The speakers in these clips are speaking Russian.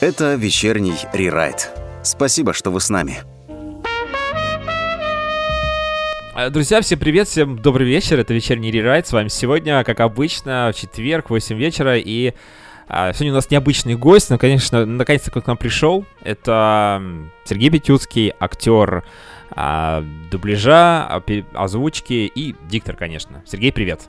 Это вечерний рерайт. Спасибо, что вы с нами. Э, друзья, всем привет, всем добрый вечер, это вечерний рерайт, с вами сегодня, как обычно, в четверг, 8 вечера, и а, сегодня у нас необычный гость, но, конечно, наконец-то к нам пришел, это Сергей Петюцкий, актер а, дубляжа, озвучки и диктор, конечно. Сергей, привет.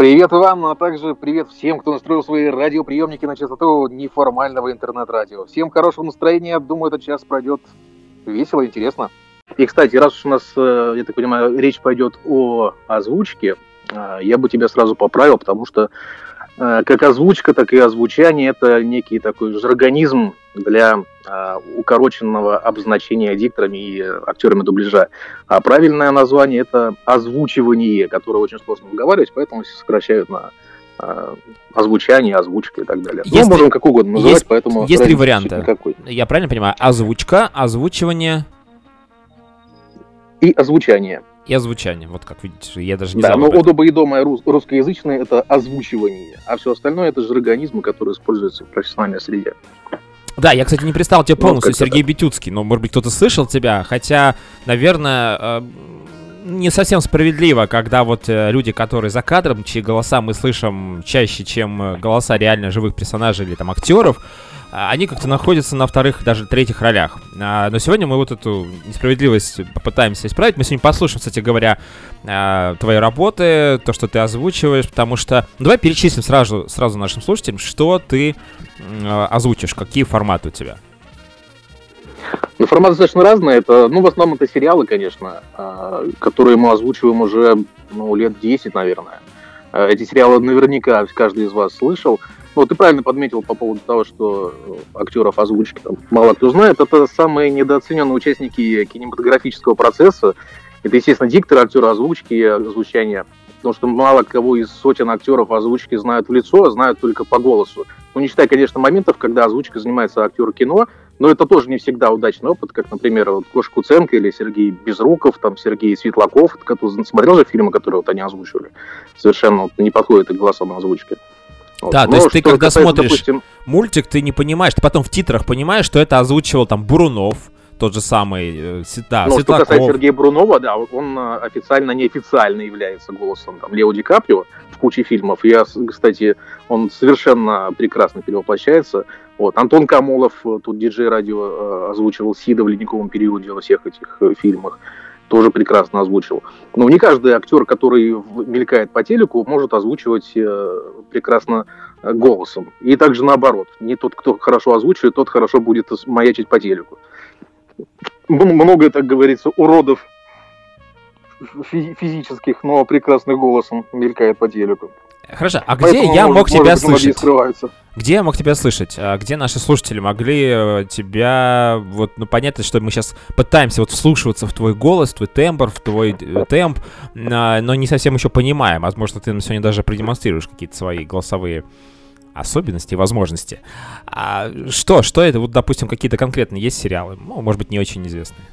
Привет вам, а также привет всем, кто настроил свои радиоприемники на частоту неформального интернет-радио. Всем хорошего настроения, думаю, этот час пройдет весело, интересно. И, кстати, раз уж у нас, э, я так понимаю, речь пойдет о озвучке, э, я бы тебя сразу поправил, потому что как озвучка, так и озвучание – это некий такой жаргонизм для укороченного обозначения дикторами и актерами дубляжа. А правильное название – это озвучивание, которое очень сложно выговаривать, поэтому сокращают на озвучание, озвучка и так далее. Есть, ну, можем как угодно называть, есть, поэтому... Есть три варианта. Никакой. Я правильно понимаю? Озвучка, озвучивание, и озвучание. И озвучание, вот как видите, я даже не да, знал. Да, но удобоедомое рус- русскоязычное это озвучивание, а все остальное это жаргонизмы, которые используются в профессиональной среде. Да, я, кстати, не представил тебя ну, полностью, ну, Сергей так. Бетюцкий, но, может быть, кто-то слышал тебя, хотя, наверное, э, не совсем справедливо, когда вот э, люди, которые за кадром, чьи голоса мы слышим чаще, чем э, голоса реально живых персонажей или там актеров, они как-то находятся на вторых, даже третьих ролях. А, но сегодня мы вот эту несправедливость попытаемся исправить. Мы сегодня послушаем, кстати говоря, а, твои работы, то, что ты озвучиваешь, потому что... Ну, давай перечислим сразу, сразу нашим слушателям, что ты озвучишь, какие форматы у тебя. Ну, форматы достаточно разные. Это, ну, в основном это сериалы, конечно, которые мы озвучиваем уже, ну, лет 10, наверное. Эти сериалы наверняка каждый из вас слышал. Ну, ты правильно подметил по поводу того, что актеров озвучки там мало кто знает. Это самые недооцененные участники кинематографического процесса. Это, естественно, дикторы, актеры озвучки и озвучания. Потому что мало кого из сотен актеров озвучки знают в лицо, а знают только по голосу. Ну, не считая, конечно, моментов, когда озвучкой занимается актер кино, но это тоже не всегда удачный опыт, как, например, вот Гоша Куценко или Сергей Безруков, там Сергей Светлаков. Который, смотрел же фильмы, которые вот они озвучивали? Совершенно вот, не подходит к голосам озвучки. Да, вот. то есть ты когда смотришь допустим... мультик, ты не понимаешь, ты потом в титрах понимаешь, что это озвучивал там Бурунов, тот же самый, э, да, ну, Светлаков. что касается Сергея Брунова, да, он э, официально, неофициально является голосом там, Лео Ди Каприо в куче фильмов. Я, кстати, он совершенно прекрасно перевоплощается. Вот. Антон Камолов, э, тут диджей радио, озвучивал Сида в ледниковом периоде во всех этих фильмах тоже прекрасно озвучил. Но не каждый актер, который мелькает по телеку, может озвучивать э, прекрасно э, голосом. И также наоборот. Не тот, кто хорошо озвучивает, тот хорошо будет маячить по телеку. Много, так говорится, уродов физических, но прекрасных голосом мелькает по телеку. Хорошо, а где я мог тебя слышать? Где я мог тебя слышать? А где наши слушатели могли э, тебя... Вот, ну, понятно, что мы сейчас пытаемся вот вслушиваться в твой голос, в твой тембр, в твой э, темп, а, но не совсем еще понимаем. Возможно, ты сегодня даже продемонстрируешь какие-то свои голосовые особенности и возможности. А что, что это? Вот, допустим, какие-то конкретные есть сериалы? Ну, может быть, не очень известные.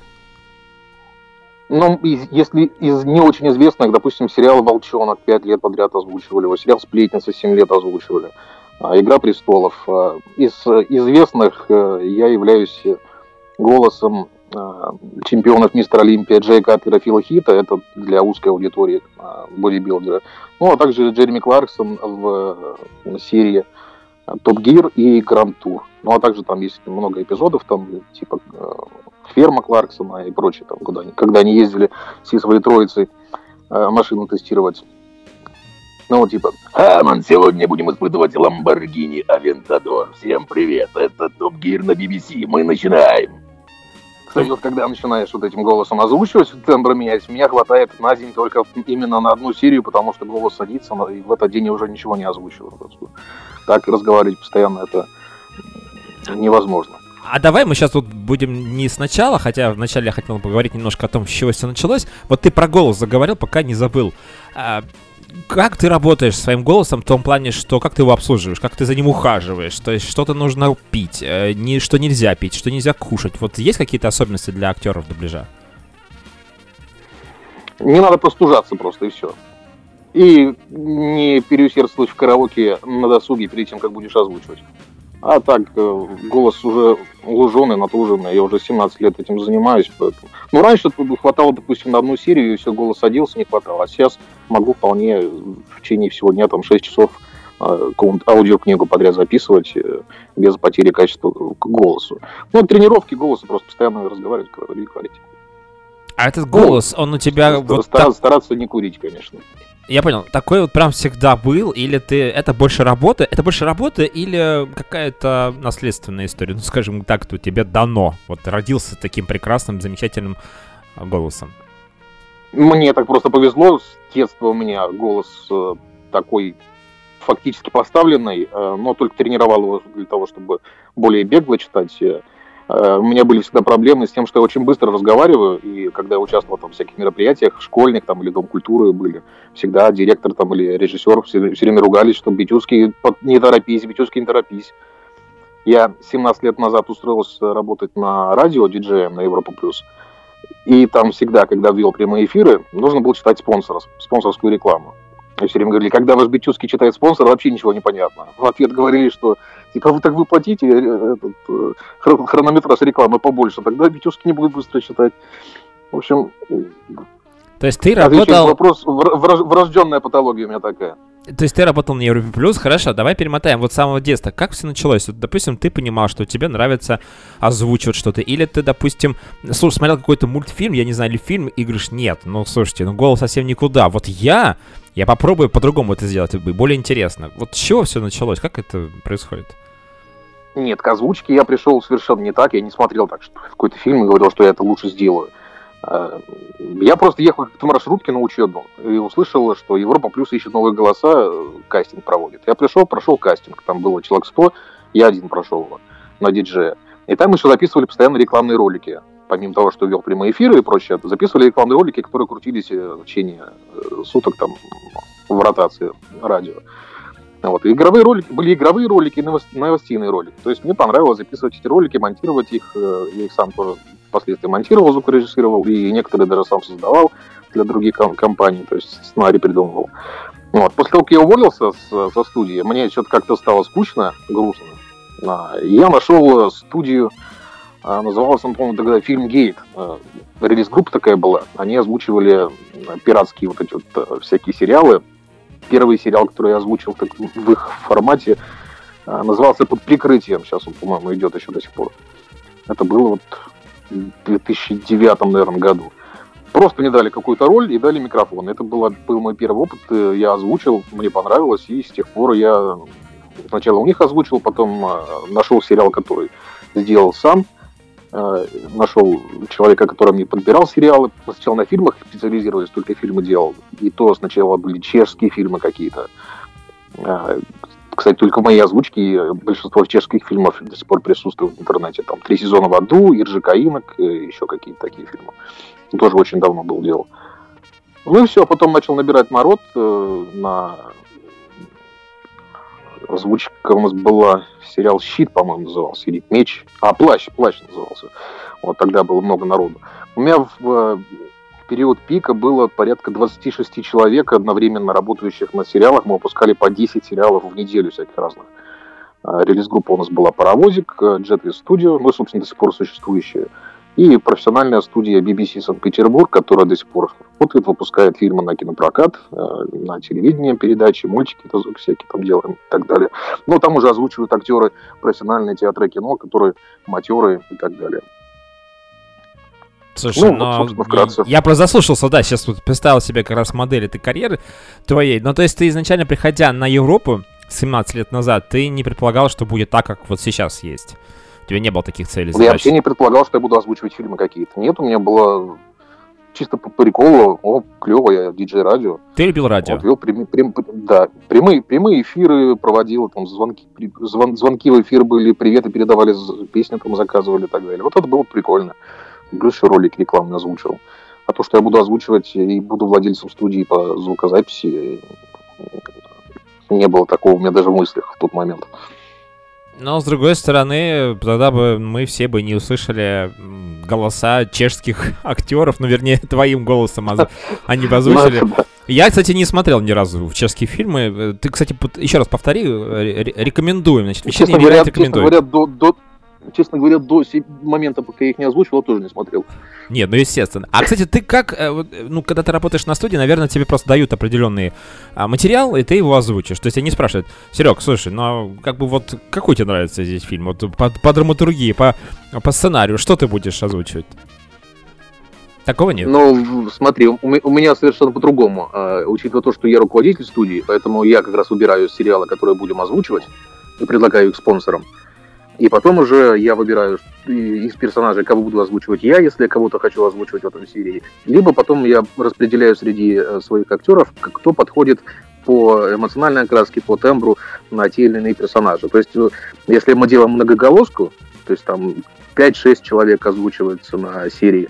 Ну, если из не очень известных, допустим, сериал «Волчонок» пять лет подряд озвучивали его, сериал «Сплетница» семь лет озвучивали, а, «Игра престолов». А, из известных э, я являюсь голосом а, чемпионов мистера Олимпия Джей Картера Фила Хита, это для узкой аудитории бодибилдера. Ну, а также Джереми Кларксон в э, серии Топ Гир и Гранд Тур. Ну, а также там есть много эпизодов, там, типа э, ферма Кларксона и прочее, там, куда они, когда они ездили всей своей троицей э, машину тестировать. Ну, типа, Хаман, сегодня будем испытывать Lamborghini Aventador. Всем привет, это Топ Гир на BBC, мы начинаем. Кстати, вот когда начинаешь вот этим голосом озвучивать, тембр менять, меня хватает на день только именно на одну серию, потому что голос садится, и в этот день я уже ничего не озвучиваю. Так разговаривать постоянно это невозможно. А давай мы сейчас тут будем не сначала, хотя вначале я хотел поговорить немножко о том, с чего все началось. Вот ты про голос заговорил, пока не забыл. А, как ты работаешь своим голосом в том плане, что как ты его обслуживаешь, как ты за ним ухаживаешь, то есть что-то нужно пить, э, не, что нельзя пить, что нельзя кушать. Вот есть какие-то особенности для актеров дубляжа? Не надо простужаться просто, и все. И не переусердствовать в караоке на досуге перед тем, как будешь озвучивать. А так, э, голос уже луженый, натруженный, я уже 17 лет этим занимаюсь, поэтому... Ну, раньше хватало, допустим, на одну серию, и все, голос садился, не хватало, а сейчас могу вполне в течение всего дня, там, 6 часов э, аудиокнигу подряд записывать э, без потери качества к голосу. Ну, тренировки голоса, просто постоянно разговаривать, говорить. А этот голос, он у тебя... Вот стараться, так... стараться не курить, конечно. Я понял, такой вот прям всегда был, или ты это больше работа, это больше работа или какая-то наследственная история, ну скажем так, то тебе дано, вот родился таким прекрасным, замечательным а, голосом. Мне так просто повезло, с детства у меня голос э, такой фактически поставленный, э, но только тренировал его для того, чтобы более бегло читать Э, у меня были всегда проблемы с тем, что я очень быстро разговариваю, и когда я участвовал там, в всяких мероприятиях, школьник там или Дом культуры были, всегда директор там или режиссер все, все время ругались, что Битюский не торопись, Битюский не торопись. Я 17 лет назад устроился работать на радио диджеем на Европа Плюс. И там всегда, когда ввел прямые эфиры, нужно было читать спонсора, спонсорскую рекламу. И все время говорили, когда ваш Битюский читает спонсор, вообще ничего не понятно. В ответ говорили, что типа вы так вы платите э, этот, э, хронометраж рекламы побольше, тогда Битюшки не будут быстро читать. В общем, то есть ты работал... Вопрос, врожденная патология у меня такая. То есть ты работал на Европе Плюс, хорошо, давай перемотаем вот с самого детства. Как все началось? Вот, допустим, ты понимал, что тебе нравится озвучивать что-то, или ты, допустим, слушай, смотрел какой-то мультфильм, я не знаю, или фильм, и говоришь, нет, ну, слушайте, ну, голос совсем никуда. Вот я, я попробую по-другому это сделать, более интересно. Вот с чего все началось? Как это происходит? Нет, к озвучке я пришел совершенно не так, я не смотрел так, что какой-то фильм и говорил, что я это лучше сделаю. Э, я просто ехал в маршрутке на учебу и услышал, что Европа Плюс ищет новые голоса, э, кастинг проводит. Я пришел, прошел кастинг, там было человек 100, я один прошел его на диджея. И там еще записывали постоянно рекламные ролики. Помимо того, что вел прямые эфиры и прочее, записывали рекламные ролики, которые крутились э, в течение суток там в ротации радио. Вот. И игровые ролики, были игровые ролики и новостейные ролики. То есть мне понравилось записывать эти ролики, монтировать их. Я их сам тоже впоследствии монтировал, звукорежиссировал, и некоторые даже сам создавал для других компаний, то есть сценарий придумывал. Вот. После того, как я уволился со студии, мне что-то как-то стало скучно, грустно. А, я нашел студию, а, называлась он, по-моему, тогда фильм Гейт. А, релиз-группа такая была. Они озвучивали пиратские вот эти вот всякие сериалы. Первый сериал, который я озвучил так, в их формате, назывался «Под прикрытием». Сейчас он, по-моему, идет еще до сих пор. Это было вот 2009, наверное, году. Просто мне дали какую-то роль и дали микрофон. Это был, был мой первый опыт. Э, я озвучил, мне понравилось, и с тех пор я сначала у них озвучил, потом э, нашел сериал, который сделал сам. Э, нашел человека, который мне подбирал сериалы. Сначала на фильмах специализировались, только фильмы делал. И то сначала были чешские фильмы какие-то. Кстати, только в моей озвучке большинство чешских фильмов до сих пор присутствуют в интернете. Там «Три сезона в аду», «Иржи Каинок», еще какие-то такие фильмы. Тоже очень давно был дело. Ну и все, потом начал набирать народ э, на озвучка у нас была сериал «Щит», по-моему, назывался, или «Меч». А, «Плащ», «Плащ» назывался. Вот тогда было много народу. У меня в период пика было порядка 26 человек одновременно работающих на сериалах. Мы выпускали по 10 сериалов в неделю всяких разных. А, релиз-группа у нас была «Паровозик», Jetway Studio, ну, собственно, до сих пор существующая. И профессиональная студия BBC Санкт-Петербург, которая до сих пор работает, выпускает фильмы на кинопрокат, э, на телевидение, передачи, мультики всякие там делаем и так далее. Но там уже озвучивают актеры профессиональные театры кино, которые матеры и так далее. Слушай, ну, но вот, я просто заслушался, да, сейчас вот представил себе как раз модель этой карьеры твоей. Ну, то есть ты изначально, приходя на Европу 17 лет назад, ты не предполагал, что будет так, как вот сейчас есть? У тебя не было таких целей? Я вообще не предполагал, что я буду озвучивать фильмы какие-то. Нет, у меня было чисто по приколу, о, клево, я диджей радио. Ты любил радио? Вот, вел прям, прям, да, прямые, прямые эфиры проводил, там звонки, звон, звонки в эфир были, приветы передавали, песни там заказывали и так далее. Вот это было прикольно. Плюс еще ролик рекламный озвучил. А то, что я буду озвучивать и буду владельцем студии по звукозаписи, не было такого у меня даже в мыслях в тот момент. Но, с другой стороны, тогда бы мы все бы не услышали голоса чешских актеров, ну, вернее, твоим голосом они бы озвучили. Я, кстати, не смотрел ни разу в чешские фильмы. Ты, кстати, еще раз повтори, рекомендуем. Значит, честно говоря, честно говоря до, до, честно говоря, до момента, пока я их не озвучивал, тоже не смотрел. Нет, ну естественно. А, кстати, ты как, э, ну, когда ты работаешь на студии, наверное, тебе просто дают определенный а, материал, и ты его озвучишь. То есть они спрашивают, Серег, слушай, ну, а как бы вот, какой тебе нравится здесь фильм? Вот по, по драматургии, по, по сценарию, что ты будешь озвучивать? Такого нет? Ну, смотри, у, у меня совершенно по-другому. Uh, учитывая то, что я руководитель студии, поэтому я как раз выбираю сериалы, которые будем озвучивать, и предлагаю их спонсорам. И потом уже я выбираю из персонажей, кого буду озвучивать я, если я кого-то хочу озвучивать в этом серии. Либо потом я распределяю среди э, своих актеров, кто подходит по эмоциональной окраске, по тембру на те или иные персонажи. То есть, э, если мы делаем многоголоску, то есть там 5-6 человек озвучивается на серии,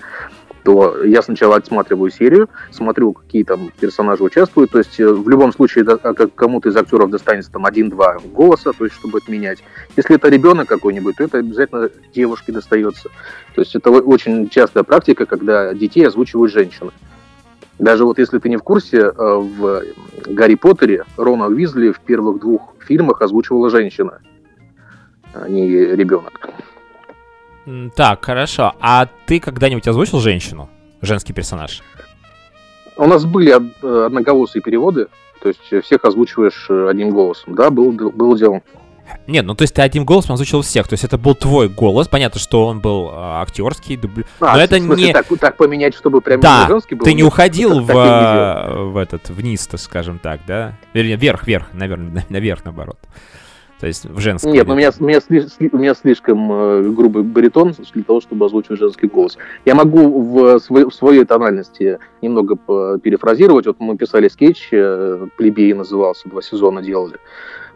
то я сначала отсматриваю серию, смотрю, какие там персонажи участвуют. То есть э, в любом случае а, кому-то из актеров достанется там один-два голоса, то есть чтобы отменять. Если это ребенок какой-нибудь, то это обязательно девушке достается. То есть это очень частая практика, когда детей озвучивают женщины. Даже вот если ты не в курсе, э, в Гарри Поттере Рона Уизли в первых двух фильмах озвучивала женщина, а не ребенок. Так, хорошо. А ты когда-нибудь озвучил женщину? Женский персонаж? У нас были одноголосые переводы, то есть всех озвучиваешь э, одним голосом. Да, был, был дело. Нет, ну то есть ты одним голосом озвучил всех, то есть это был твой голос, понятно, что он был э, актерский, дубля... а, но это смысле, не... Так, так поменять, чтобы прям да, женский был? ты не уходил в, в, в этот, вниз, скажем так, да? Вернее, вверх, вверх, наверное, наверх, наоборот. То есть в женском. Нет, у меня, у, меня, у меня слишком э, грубый баритон для того, чтобы озвучивать женский голос. Я могу в, в своей тональности немного перефразировать. Вот мы писали скетч, э, «Плебей» назывался, два сезона делали.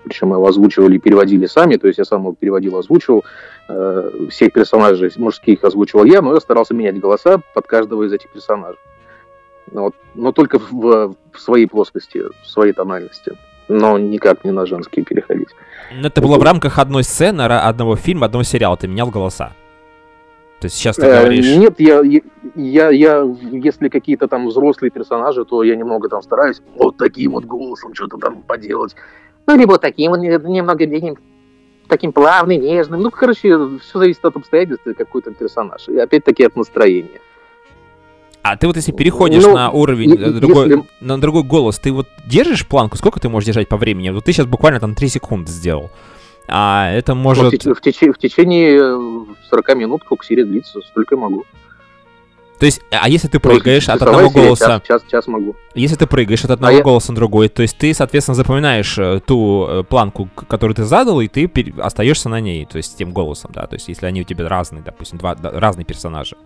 Причем мы его озвучивали и переводили сами, то есть я сам его переводил, озвучивал. Э, всех персонажей мужских озвучивал я, но я старался менять голоса под каждого из этих персонажей. Вот. Но только в, в своей плоскости, в своей тональности но никак не на женские переходить. Но это было в рамках одной сцены, одного фильма, одного сериала. Ты менял голоса. То есть сейчас ты э, говоришь... Нет, я, я, я, если какие-то там взрослые персонажи, то я немного там стараюсь вот таким вот голосом что-то там поделать. Ну, либо таким немного таким плавным, нежным. Ну, короче, все зависит от обстоятельств, какой то персонаж. И опять-таки от настроения. А ты вот если переходишь ну, на уровень, другой, если... на другой голос, ты вот держишь планку? Сколько ты можешь держать по времени? Вот ты сейчас буквально там 3 секунды сделал. А это может... Ну, в, теч- в, теч- в течение 40 э, минут, серия длится, столько могу. То есть, а если ты прыгаешь от одного серия, голоса... Час, час, час могу. Если ты прыгаешь от одного а голоса я... на другой, то есть ты, соответственно, запоминаешь э, ту э, планку, которую ты задал, и ты пер... остаешься на ней, то есть тем голосом, да. То есть если они у тебя разные, допустим, два разные персонажа.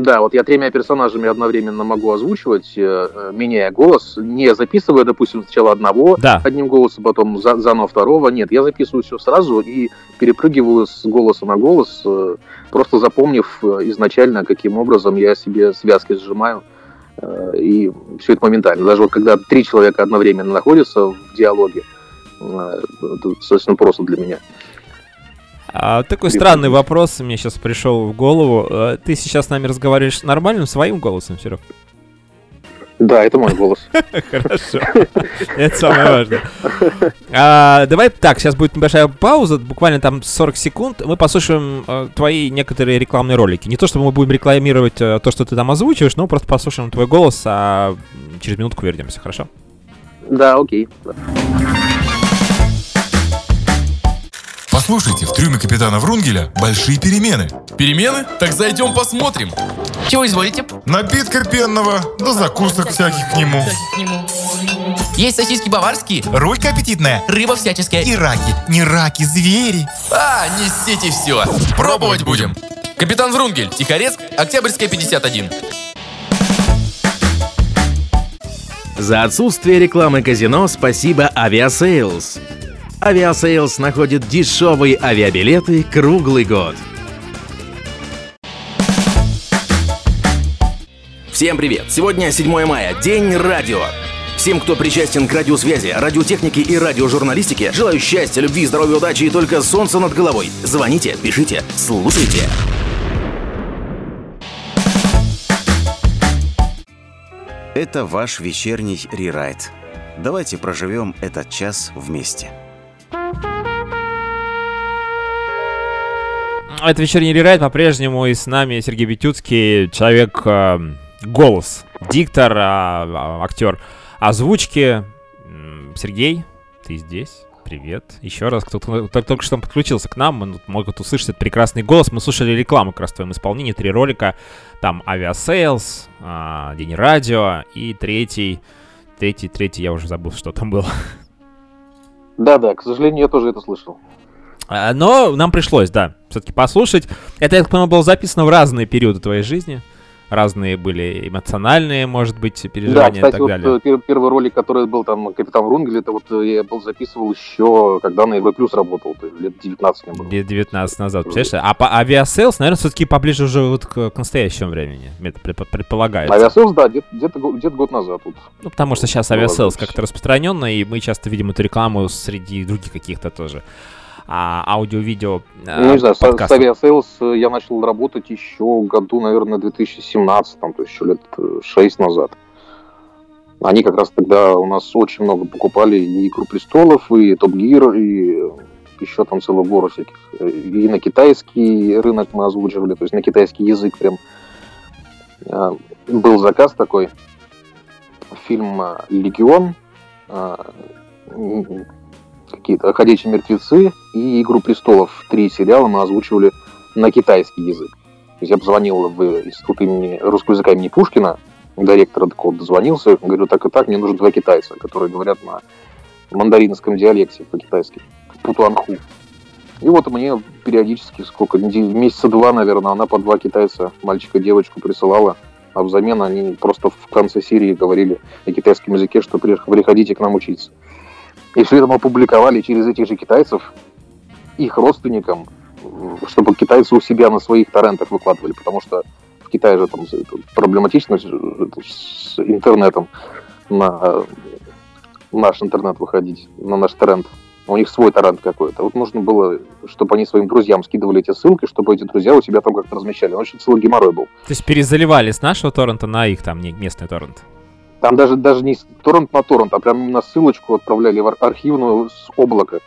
Да, вот я тремя персонажами одновременно могу озвучивать, э, э, меняя голос, не записывая, допустим, сначала одного да. одним голосом, потом за, заново второго. Нет, я записываю все сразу и перепрыгиваю с голоса на голос, э, просто запомнив изначально, каким образом я себе связки сжимаю. И все это моментально. Даже вот когда три человека одновременно находятся в диалоге, это достаточно просто для меня. А, такой странный вопрос мне сейчас пришел в голову. А, ты сейчас с нами разговариваешь нормальным своим голосом, Серег? Да, это мой голос. Хорошо. Это самое важное. А, давай так, сейчас будет небольшая пауза, буквально там 40 секунд. Мы послушаем а, твои некоторые рекламные ролики. Не то, чтобы мы будем рекламировать а, то, что ты там озвучиваешь, но просто послушаем твой голос, а через минутку вернемся, хорошо? Да, окей. Послушайте, в трюме капитана Врунгеля большие перемены. Перемены? Так зайдем посмотрим. Чего изволите? Напитка пенного, да закусок всяких к нему. Есть сосиски баварские. Рулька аппетитная. Рыба всяческая. И раки. Не раки, звери. А, несите все. Пробовать будем. Капитан Врунгель, Тихорецк, Октябрьская, 51. За отсутствие рекламы казино спасибо Aviasales. Aviasales находит дешевые авиабилеты круглый год. Всем привет! Сегодня 7 мая, день радио. Всем, кто причастен к радиосвязи, радиотехнике и радиожурналистике, желаю счастья, любви, здоровья, удачи и только солнца над головой. Звоните, пишите, слушайте. Это ваш вечерний рерайт. Давайте проживем этот час вместе. Это вечерний рерайт по-прежнему и с нами Сергей Бетюцкий, человек э, голос, диктор, э, актер озвучки. Сергей, ты здесь? Привет. Еще раз, кто только, только что подключился к нам, могут услышать этот прекрасный голос. Мы слушали рекламу как раз в твоем исполнении, три ролика. Там Aviasales, а, День радио и третий, третий, третий, я уже забыл, что там было. Да-да, к сожалению, я тоже это слышал. А, Но нам пришлось, да, все-таки послушать. Это, я так понимаю, было записано в разные периоды твоей жизни. Разные были эмоциональные, может быть, Да, переживания и кстати, так вот далее. э, пер- первый ролик, который был там Капитан Врунгель, это вот э, я был записывал еще, когда на Европе Плюс работал, лет 19 мне было. Лет 19 назад, представляешь? А по Aviasales, наверное, все-таки поближе уже вот к, к настоящему времени, это предпо- предполагается. Aviasales, да, где- где-то где-то год назад. Вот. Ну, потому что сейчас ладно. как-то распространенно, и мы часто видим эту рекламу среди других каких-то тоже а, аудио-видео а, Ну, не знаю, с, с Aviasales э, я начал работать еще году, наверное, 2017, там, то есть еще лет 6 назад. Они как раз тогда у нас очень много покупали и «Игру престолов», и «Top Gear», и еще там целую гору всяких. И на китайский рынок мы озвучивали, то есть на китайский язык прям. Был заказ такой, фильм «Легион», какие-то «Ходячие мертвецы» и «Игру престолов». Три сериала мы озвучивали на китайский язык. То есть я позвонил в институт имени русского языка имени Пушкина, директора такого дозвонился, говорю, так и так, мне нужно два китайца, которые говорят на мандаринском диалекте по-китайски, путуанху. И вот мне периодически, сколько, месяца два, наверное, она по два китайца, мальчика девочку присылала, а взамен они просто в конце серии говорили на китайском языке, что при- приходите к нам учиться. И все это мы опубликовали через этих же китайцев, их родственникам, чтобы китайцы у себя на своих торрентах выкладывали, потому что в Китае же там проблематично с интернетом на наш интернет выходить, на наш торрент. У них свой торрент какой-то. Вот нужно было, чтобы они своим друзьям скидывали эти ссылки, чтобы эти друзья у себя там как-то размещали. Очень целый геморрой был. То есть перезаливали с нашего торрента на их там местный торрент. Там даже, даже не торрент на торрент, а прям именно ссылочку отправляли в ар- архивную с облака,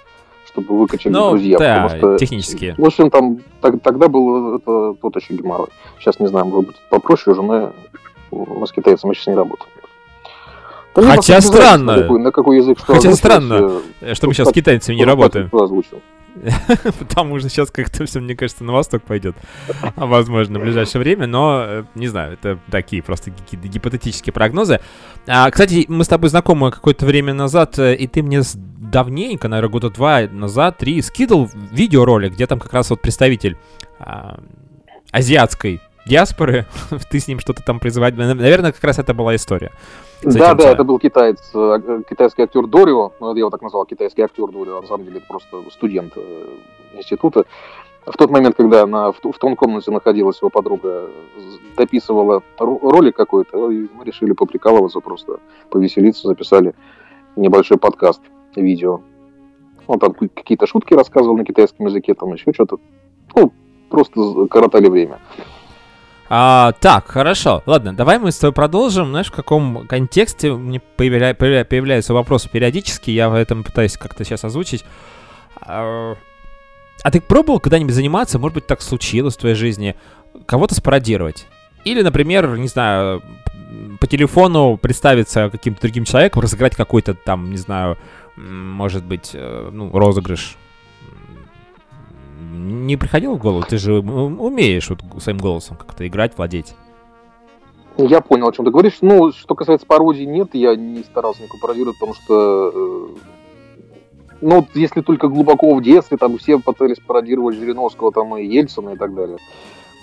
чтобы выкачали Ну, друзья. да, что, технически. В общем, там так- тогда был это тот еще геморрой. Сейчас не знаю, может быть, попроще уже, но мы с китайцами сейчас не работаем. Да Хотя странно. На какой, на какой язык что Хотя странно, э, Что мы сейчас с китайцами не работаем. Потому что сейчас как-то все, мне кажется, на восток пойдет. А, Возможно, в ближайшее время, но э, не знаю, это такие просто гипотетические прогнозы. А, кстати, мы с тобой знакомы какое-то время назад, э, и ты мне давненько, наверное, года два назад, три, скидывал видеоролик, где там как раз вот представитель а, азиатской диаспоры, ты с ним что-то там призывать. Наверное, как раз это была история. С Да, да, это был китаец, э, э, китайский актер Дорио, ну, я его так назвал, китайский актер Дорио, а на самом деле это просто студент э, института. В тот момент, когда она в, в том комнате находилась его подруга, дописывала ро- ролик какой-то, и мы решили поприкалываться просто, повеселиться, записали небольшой подкаст, видео. Он там ка- какие-то шутки рассказывал на китайском языке, там еще что-то. Ну, просто коротали время. А, так, хорошо. Ладно, давай мы с тобой продолжим. Знаешь, в каком контексте мне появля- появля- появляются вопросы периодически. Я в этом пытаюсь как-то сейчас озвучить. А а ты пробовал когда-нибудь заниматься, может быть, так случилось в твоей жизни, кого-то спародировать? Или, например, не знаю, по телефону представиться каким-то другим человеком, разыграть какой-то там, не знаю, может быть, э, ну, розыгрыш. Не приходило в голову? Ты же умеешь вот своим голосом как-то играть, владеть. Я понял, о чем ты говоришь. Ну, что касается пародии, нет, я не старался никакой пародировать, потому что, э, ну, если только глубоко в детстве, там все пытались пародировать Жириновского, там и Ельцина и так далее.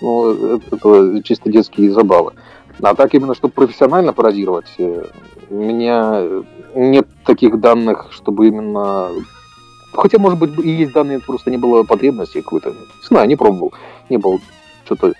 Ну, это, это чисто детские забавы. А так именно, чтобы профессионально пародировать, э, у меня нет таких данных, чтобы именно... Хотя, может быть, и есть данные, просто не было потребности какой-то. Не знаю, не пробовал. Не было что-то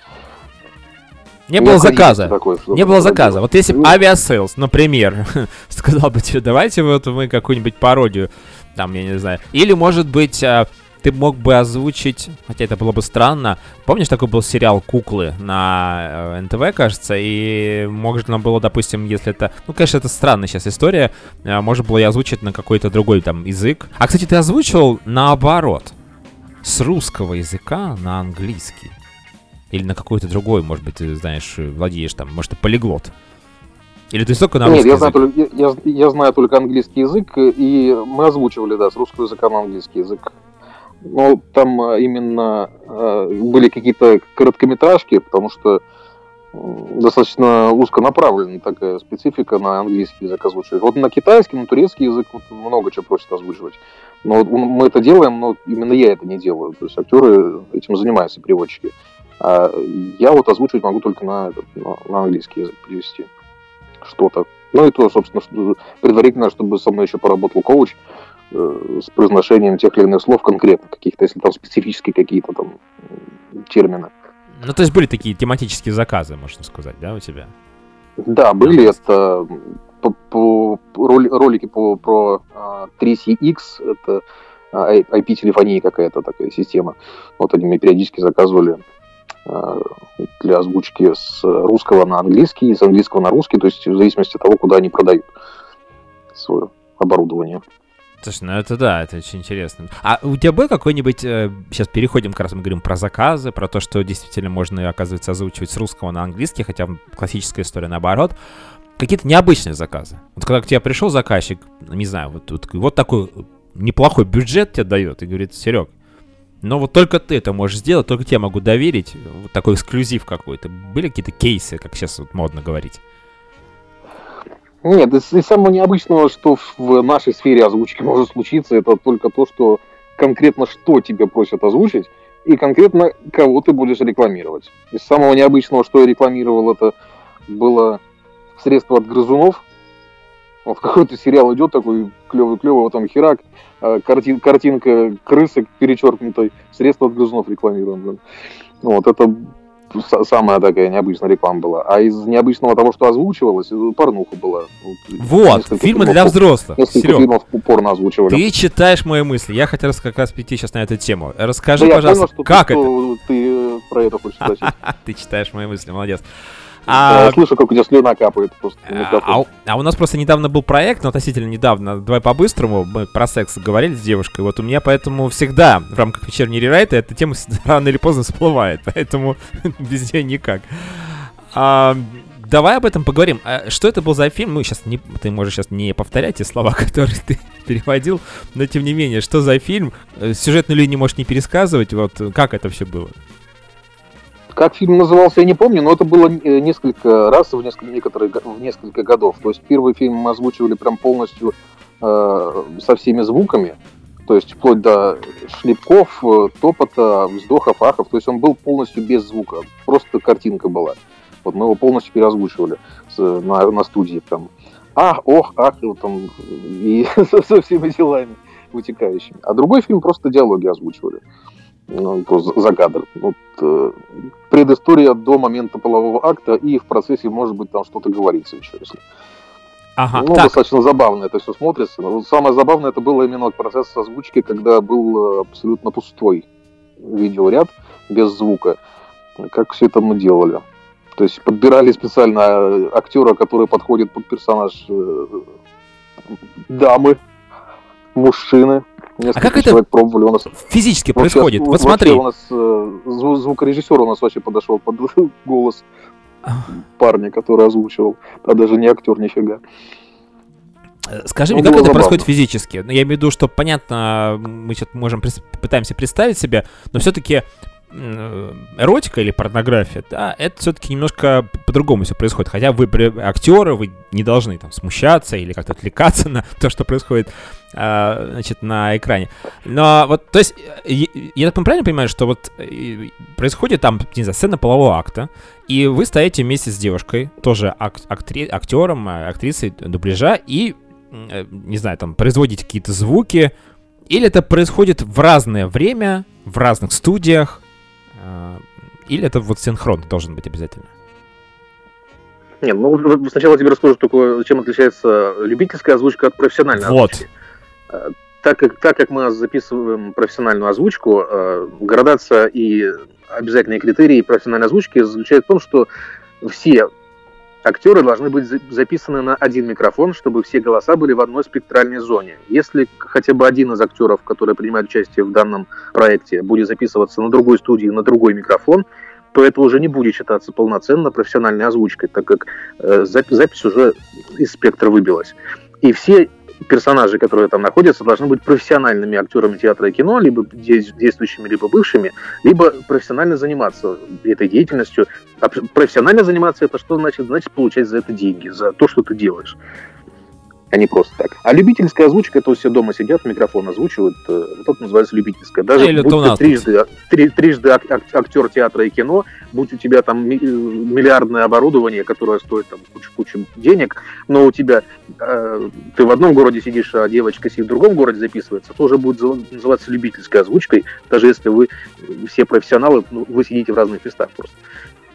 Не было заказа. чтобы Не было заказа. Вот если бы Ну, Aviasales, например, сказал бы тебе, давайте вот мы какую-нибудь пародию, там, я не знаю. Или, может быть, а, ты мог бы озвучить, хотя это было бы странно. Помнишь, такой был сериал «Куклы» на э, НТВ, кажется, и можно было, допустим, если это... Ну, конечно, это странная сейчас история, а, можно было и озвучить на какой-то другой там язык. А, кстати, ты озвучивал наоборот, с русского языка на английский. Или на какой-то другой, может быть, ты знаешь, владеешь там, может, ты полиглот. Или ты только на Нет, я знаю, только, я, я- я знаю только английский язык, и мы озвучивали, да, с русского языка на английский язык. Но там а, именно а, были какие-то короткометражки, потому что достаточно узконаправленная такая специфика на английский язык озвучивать. Вот на китайский, на турецкий язык вот много чего просят озвучивать. Но мы это делаем, но именно я это не делаю. То есть актеры этим занимаются, переводчики. А я вот озвучивать могу только на, этот, на, английский язык перевести что-то. Ну и то, собственно, предварительно, чтобы со мной еще поработал коуч э, с произношением тех или иных слов конкретно каких-то, если там специфические какие-то там термины. Ну, то есть были такие тематические заказы, можно сказать, да, у тебя? Да, были это по, по- роли- ролики по, про а, 3CX, это а, IP-телефония какая-то такая система. Вот они мне периодически заказывали а, для озвучки с русского на английский, с английского на русский, то есть в зависимости от того, куда они продают свое оборудование. Слушай, ну это да, это очень интересно. А у тебя был какой-нибудь... сейчас переходим, как раз мы говорим про заказы, про то, что действительно можно, оказывается, озвучивать с русского на английский, хотя классическая история наоборот. Какие-то необычные заказы. Вот когда к тебе пришел заказчик, ну, не знаю, вот, вот, вот такой неплохой бюджет тебе дает и говорит, Серег, но вот только ты это можешь сделать, только тебе могу доверить, вот такой эксклюзив какой-то. Были какие-то кейсы, как сейчас вот модно говорить? Нет, из, самого необычного, что в нашей сфере озвучки может случиться, это только то, что конкретно что тебе просят озвучить, и конкретно кого ты будешь рекламировать. Из самого необычного, что я рекламировал, это было средство от грызунов. Вот какой-то сериал идет такой клевый-клевый, вот там херак, а, картин, картинка крысы перечеркнутой, средство от грызунов рекламируем. Вот это самая такая необычная реклама была. А из необычного того, что озвучивалось, э, порнуха была. Вот, несколько фильмы для взрослых. Несколько Серег, фильмов порно озвучивали. Ты читаешь мои мысли. Я хотел как раз прийти сейчас на эту тему. Расскажи, Да я пожалуйста, понял, что как ты, это? что ты э, про это хочешь спросить. Ты читаешь мои мысли, молодец. А, Я слышу, как у тебя слюна капает просто. а, а у- а у нас просто недавно был проект, ну, относительно недавно, давай по-быстрому, мы про секс говорили с девушкой, вот у меня поэтому всегда в рамках вечерней рерайта эта тема рано или поздно всплывает, поэтому без нее никак. А, давай об этом поговорим. А что это был за фильм? Ну, сейчас не, ты можешь сейчас не повторять те слова, которые ты переводил, но тем не менее, что за фильм? Э, Сюжетную линию можешь не пересказывать, вот как это все было? Как фильм назывался, я не помню, но это было э, несколько раз в несколько, некоторые, в несколько годов. То есть первый фильм мы озвучивали прям полностью э, со всеми звуками, то есть вплоть до шлепков, э, топота, вздохов, ахов. То есть он был полностью без звука, просто картинка была. Вот мы его полностью переозвучивали на, на студии прям. Ах, ох, ах, и вот там, и со, со всеми делами вытекающими. А другой фильм просто диалоги озвучивали. Ну, за кадр. Вот, э, предыстория до момента полового акта, и в процессе, может быть, там что-то говорится еще, если. Ага, ну, так, достаточно забавно это все смотрится. Но самое забавное это было именно процесс озвучки, когда был э, абсолютно пустой видеоряд без звука. Как все это мы делали? То есть подбирали специально э, актера, который подходит под персонаж дамы, мужчины. Несколько А как это пробовали. У нас физически вот происходит. сейчас- Вот смотри. у нас э, зву- звукорежиссер у нас вообще подошел под голос парня, который озвучивал. А даже не актер нифига. Э, Скажи Ну, мне, как было это забавно. происходит физически? Ну, я имею в виду, что, понятно, мы сейчас можем прис- пытаемся представить себе, но все-таки эротика или порнография, да, это все-таки немножко по-другому все происходит. Хотя вы актеры, вы не должны там смущаться или как-то отвлекаться на то, что происходит, а, значит, на экране. Но вот, то есть, э, я так правильно понимаю, что вот э, происходит там, не знаю, сцена полового акта, и вы стоите вместе с девушкой, тоже ак- актри- актером, э, актрисой дубляжа, и, э, не знаю, там, производите какие-то звуки, или это происходит в разное время, в разных студиях, э, или это вот синхрон должен быть обязательно? Нет, ну сначала тебе расскажу, только, чем отличается любительская озвучка от профессиональной Вот. озвучки. Э, Так как, так как мы записываем профессиональную озвучку, э, градация и обязательные критерии профессиональной озвучки заключаются в том, что все актеры должны быть за- записаны на один микрофон, чтобы все голоса были в одной спектральной зоне. Если хотя бы один из актеров, которые принимают участие в данном проекте, будет записываться на другой студии, на другой микрофон, то это уже не будет считаться полноценно профессиональной озвучкой, так как э, запись уже из спектра выбилась. И все персонажи, которые там находятся, должны быть профессиональными актерами театра и кино, либо де- действующими, либо бывшими, либо профессионально заниматься этой деятельностью. А пр- профессионально заниматься это что значит? Значит получать за это деньги, за то, что ты делаешь. А не просто так. А любительская озвучка, это все дома сидят, микрофон озвучивают, э, вот это называется любительская. Даже Или будь ты трижды, три- трижды ак- ак- актер театра и кино, будь у тебя там э, миллиардное оборудование, которое стоит там кучу-кучу денег, но у тебя э, ты в одном городе сидишь, а девочка сидит в другом городе записывается, тоже будет называться любительской озвучкой, даже если вы все профессионалы, ну, вы сидите в разных местах просто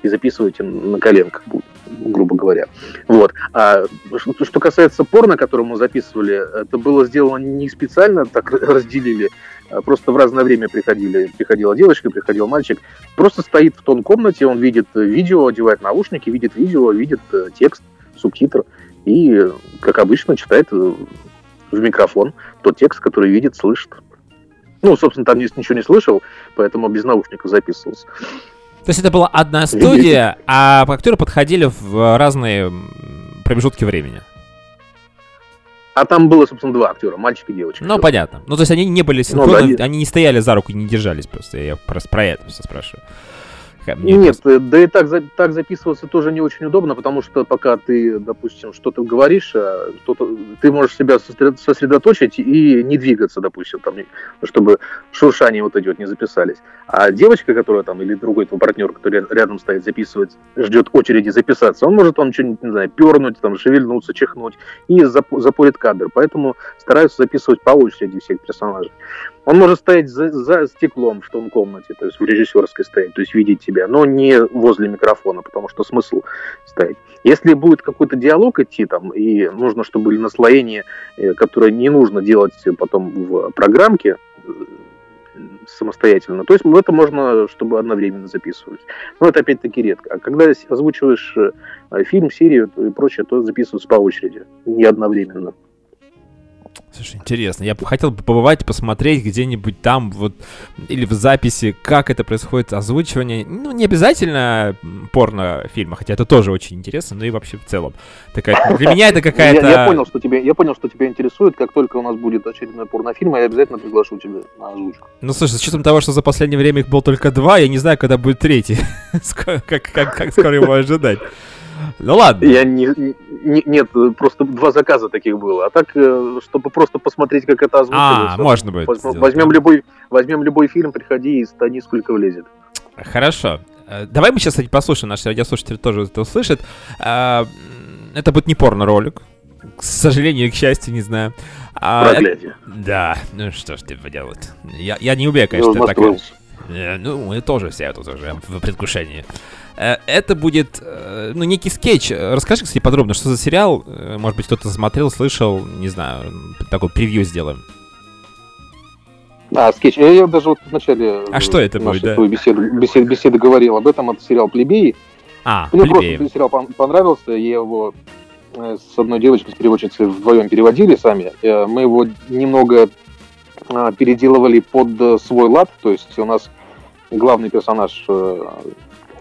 и записываете на коленках, грубо говоря. Вот. А что, касается порно, которое мы записывали, это было сделано не специально, так разделили, а просто в разное время приходили, приходила девочка, приходил мальчик, просто стоит в тон комнате, он видит видео, одевает наушники, видит видео, видит э, текст, субтитр, и, как обычно, читает э, в микрофон тот текст, который видит, слышит. Ну, собственно, там ничего не слышал, поэтому без наушников записывался. То есть это была одна студия, а актеры подходили в разные промежутки времени. А там было, собственно, два актера, мальчик и девочка. Ну, понятно. Ну, то есть они не были Ну, синхронны, да, они не стояли за руку не держались просто. Я просто про это все спрашиваю. Нет, э, да и так, так записываться тоже не очень удобно, потому что пока ты, допустим, что-то говоришь, а, что-то, ты можешь себя сосред- сосредоточить и не двигаться, допустим, там, чтобы шуршания вот эти вот не записались. А девочка, которая там, или другой твой партнер, который ря- рядом стоит, записывать, ждет очереди записаться, он может там что-нибудь, не знаю, пернуть, там, шевельнуться, чихнуть и зап- запорит кадр. Поэтому стараются записывать по очереди всех персонажей. Он может стоять за, за стеклом в том комнате, то есть в режиссерской стоять, то есть видеть тебя, но не возле микрофона, потому что смысл стоять. Если будет какой-то диалог идти там, и нужно, чтобы были наслоения, э, которые не нужно делать потом в программке э, самостоятельно, то есть это можно, чтобы одновременно записывать. Но это опять-таки редко. А когда озвучиваешь э, фильм, серию и прочее, то записываются по очереди, не одновременно. Слушай, интересно. Я бы хотел бы побывать, посмотреть где-нибудь там, вот, или в записи, как это происходит, озвучивание. Ну, не обязательно порно-фильма, хотя это тоже очень интересно, но и вообще в целом. Такая, для меня это какая-то... Я, я понял, что тебе, я понял, что тебя интересует. Как только у нас будет очередной порнофильм, я обязательно приглашу тебя на озвучку. Ну, слушай, с учетом того, что за последнее время их было только два, я не знаю, когда будет третий. Как скоро его ожидать. Ну ладно. Я не, не- нет, просто два заказа таких было. А так, э, чтобы просто посмотреть, как это озвучили. А, можно будет Возьмем, сделать. возьмем любой, возьмем любой фильм, приходи и стани сколько влезет. Хорошо. Э, Давай мы сейчас, кстати, послушаем, наши радиослушатели тоже это услышат. М, Это будет не порно-ролик. К сожалению, к счастью, не знаю. А, Проклятие. Да, ну что ж ты поделать. Я, я не убею, Я конечно, уже так. настроился. Э, Ну, мы тоже все тут уже в предвкушении. Э, Это будет, э, ну, некий скетч. Э, Расскажи, кстати, подробно, что за сериал. Э, Может быть, кто-то смотрел, слышал, не знаю, такой превью сделаем. А, скетч. Я, я даже вот в начале А что это будет, да? беседы, беседы, беседы говорил об этом. Это сериал «Плебеи». А, Мне плебеи. просто сериал пон- понравился, я его э, с одной девочкой, с переводчицей вдвоем переводили сами. Э, Мы его немного э, переделывали под э, свой лад, то есть у нас главный персонаж, э,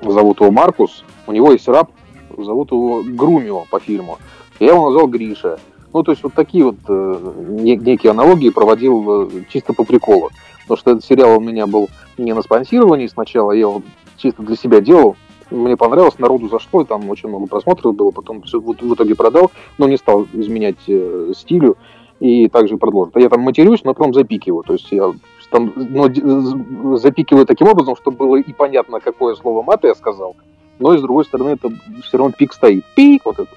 зовут его Маркус, у него есть раб, зовут его Грумио по фильму. Я его назвал Гриша. Ну, то есть вот такие вот э, не- некие аналогии проводил э, чисто по приколу. Потому что этот сериал у меня был не на спонсировании сначала, я его чисто для себя делал. Мне понравилось, народу зашло, и там очень много просмотров было, потом всё в, итоге продал, но не стал изменять э, стилю и также продолжил. Я там матерюсь, но потом запикиваю, то есть я там ну, запикиваю таким образом, чтобы было и понятно, какое слово мата я сказал, но и с другой стороны это все равно пик стоит. Пик вот это.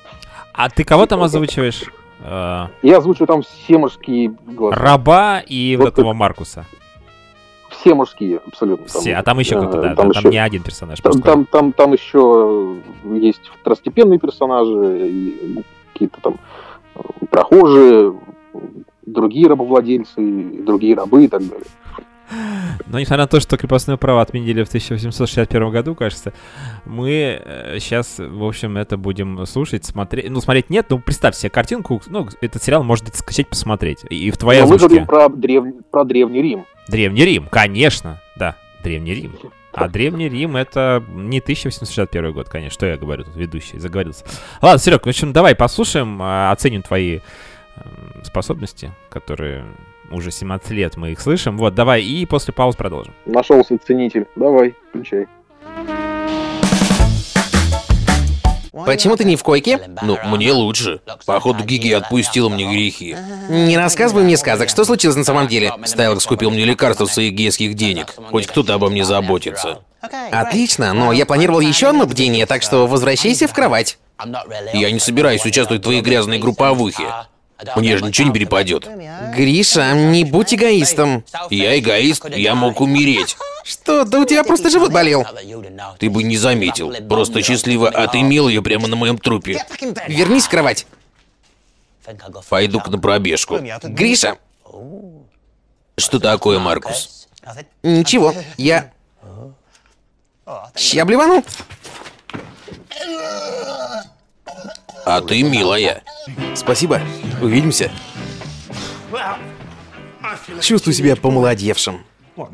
А ты кого там озвучиваешь? Э, Я озвучиваю там все мужские голоса. Раба и вот Вот этого Маркуса. все мужские, абсолютно. Все, а там еще э, кто-то, да, там там еще- не один персонаж. Там, там, там, там еще есть второстепенные персонажи, какие-то там прохожие, другие рабовладельцы, и другие рабы и так далее. Но несмотря на то, что крепостное право отменили в 1861 году, кажется, мы сейчас, в общем, это будем слушать, смотреть. Ну, смотреть нет, ну, представь себе картинку, ну, этот сериал можно скачать, посмотреть. И в твоей Но мы озвучке. говорим про, древ- про Древний Рим. Древний Рим, конечно, да, Древний Рим. А Древний Рим это не 1861 год, конечно, что я говорю тут, ведущий, заговорился. Ладно, Серег, в общем, давай послушаем, а, оценим твои способности, которые уже 17 лет мы их слышим. Вот, давай, и после пауз продолжим. Нашелся ценитель. Давай, включай. Почему ты не в койке? Ну, мне лучше. Походу, Гиги отпустила мне грехи. Не рассказывай мне сказок, что случилось на самом деле? Стайлокс купил мне лекарства с своих гейских денег. Хоть кто-то обо мне заботится. Отлично, но я планировал еще одно бдение, так что возвращайся в кровать. Я не собираюсь участвовать в твоей грязной групповухе. Мне же ничего не перепадет. Гриша, не будь эгоистом. Я эгоист, я мог умереть. Что, да у тебя просто живот болел. Ты бы не заметил. Просто счастливо отымел ее прямо на моем трупе. Вернись в кровать. Пойду-ка на пробежку. Гриша, Что такое, Маркус? ничего, я... Ща блевану. А ты милая. Спасибо. Увидимся. Чувствую себя помолодевшим.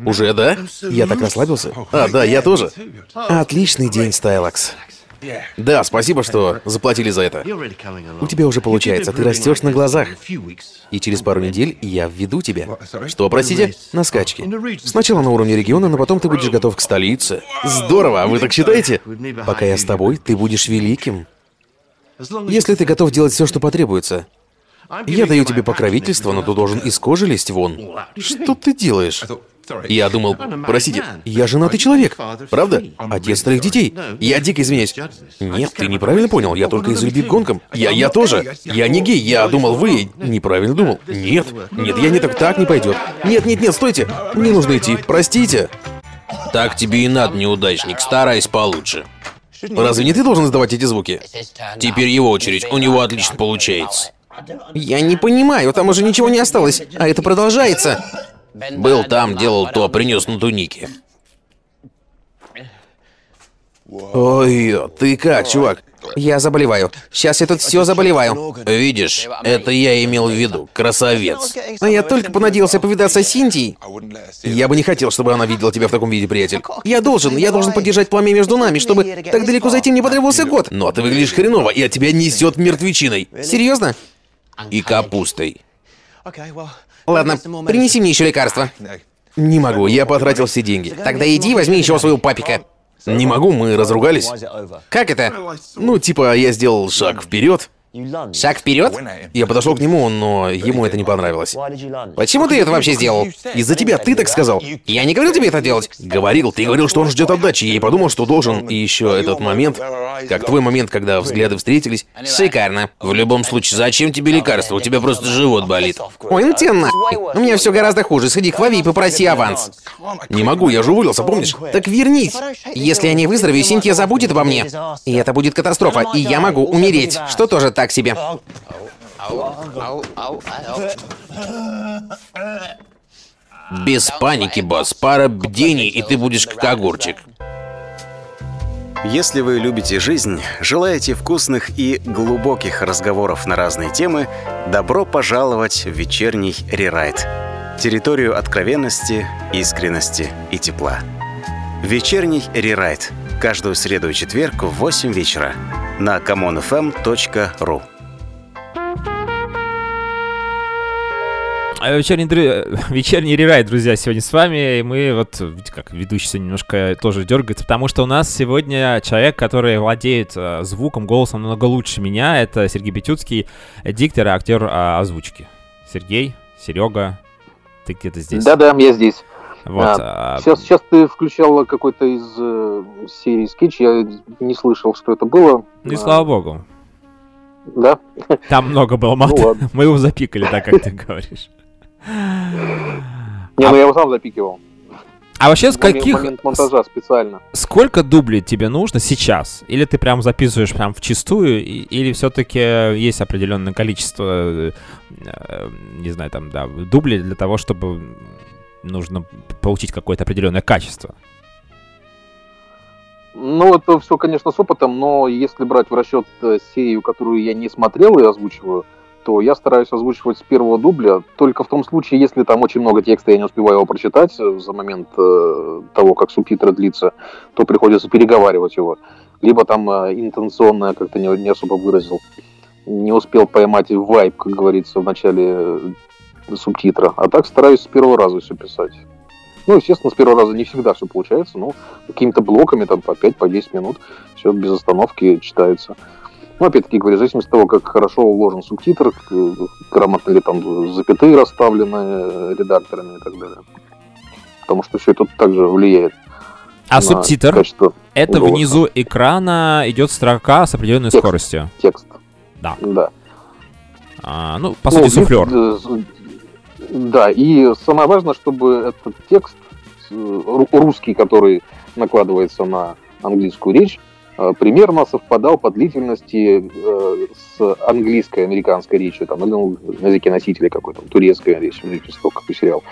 Уже, да? Я так расслабился. А, да, я тоже. Отличный день, Стайлакс. Да, спасибо, что заплатили за это. У тебя уже получается, ты растешь на глазах. И через пару недель я введу тебя. Что, простите? На скачки. Сначала на уровне региона, но потом ты будешь готов к столице. Здорово, а вы так считаете? Пока я с тобой, ты будешь великим. Если ты готов делать все, что потребуется. Я даю тебе покровительство, но ты должен из кожи лезть вон. Что ты делаешь? Я думал, простите, я женатый человек, правда? Отец троих детей. Я дико извиняюсь. Нет, ты неправильно понял, я только из любви к гонкам. Я, я тоже. Я не гей, я думал, вы неправильно думал. Нет, нет, я не так, так не пойдет. Нет, нет, нет, стойте. Мне нужно идти, простите. Так тебе и надо, неудачник. Старайся получше. Разве не ты должен издавать эти звуки? Теперь его очередь. У него отлично получается. Я не понимаю, там уже ничего не осталось, а это продолжается. Был там, делал то, принес на тунике. Ой, ты как, чувак? Я заболеваю. Сейчас я тут все заболеваю. Видишь, это я имел в виду. Красавец. А я только понадеялся повидаться с Синтией. Я бы не хотел, чтобы она видела тебя в таком виде, приятель. Я должен, я должен поддержать пламя между нами, чтобы так далеко зайти мне потребовался год. Но ты выглядишь хреново, и от тебя несет мертвечиной. Серьезно? И капустой. Ладно, принеси мне еще лекарство. Не могу, я потратил все деньги. Тогда иди возьми еще своего папика. Не могу, мы разругались. Как это? Ну, типа, я сделал шаг вперед. Шаг вперед? Я подошел к нему, но ему это не понравилось. Почему ты это вообще сделал? Из-за тебя ты так сказал. Я не говорил тебе это делать. Говорил, ты говорил, что он ждет отдачи, и подумал, что должен. И еще этот момент, как твой момент, когда взгляды встретились. Шикарно. В любом случае, зачем тебе лекарство? У тебя просто живот болит. Ой, ну тебе нахуй. У меня все гораздо хуже. Сходи к Вави и попроси аванс. Не могу, я же уволился, помнишь? Так вернись. Если я не выздоровею, Синтия забудет обо мне. И это будет катастрофа, и я могу умереть, что тоже так себе. Без паники, босс. Пара бдений, и ты будешь как огурчик. Если вы любите жизнь, желаете вкусных и глубоких разговоров на разные темы, добро пожаловать в вечерний рерайт. Территорию откровенности, искренности и тепла. Вечерний рерайт. Каждую среду и четверг в 8 вечера на commonfm.ru. А Вечерний, дры- вечерний рерайт, друзья, сегодня с вами. И мы вот, видите, как ведущий сегодня немножко тоже дергается, потому что у нас сегодня человек, который владеет э, звуком, голосом намного лучше меня. Это Сергей Бетюцкий, диктор и актер а, озвучки. Сергей, Серега, ты где-то здесь. Да-да, я здесь. Вот, А, а, Сейчас, сейчас ты включал какой-то из э, серии скетч, я не слышал, что это было. Ну и А, слава богу. Да? Там много было мата. Ну ладно. Мы его запикали, так как ты говоришь. Не, ну я его сам запикивал. А вообще с каких... момент монтажа специально. Сколько дублей тебе нужно сейчас? Или ты прям записываешь прям в чистую, или все-таки есть определенное количество, э, э, не знаю, там, да, дублей для того, чтобы нужно получить какое-то определенное качество? Ну, это все, конечно, с опытом, но если брать в расчет э, серию, которую я не смотрел и озвучиваю, то я стараюсь озвучивать с первого дубля, только в том случае, если там очень много текста, я не успеваю его прочитать э, за момент э, того, как субтитры длится, то приходится переговаривать его. Либо там э, интенционно как-то не, не особо выразил. Не успел поймать вайп, как говорится, в начале э, субтитра. А так стараюсь с первого раза все писать. Ну, естественно, с первого раза не всегда все получается, но какими-то блоками, там, по 5-10 по 10 минут, все без остановки читается. Ну, опять-таки, говорю, в зависимости от того, как хорошо уложен субтитр, грамотно ли там запятые расставлены э, редакторами и так далее. Потому что все это также влияет А субтитр качество это голоса. внизу экрана идет строка с определенной Текст. скоростью. текст. Да. Да. А, ну, по Ну, сути, суфлер. Да, и самое важное, чтобы этот текст э, ру- русский, который накладывается на английскую речь, э, примерно совпадал по длительности э, с английской, американской речью, там, ну, на языке носителя какой-то, турецкая речь, ну, как какой сериал.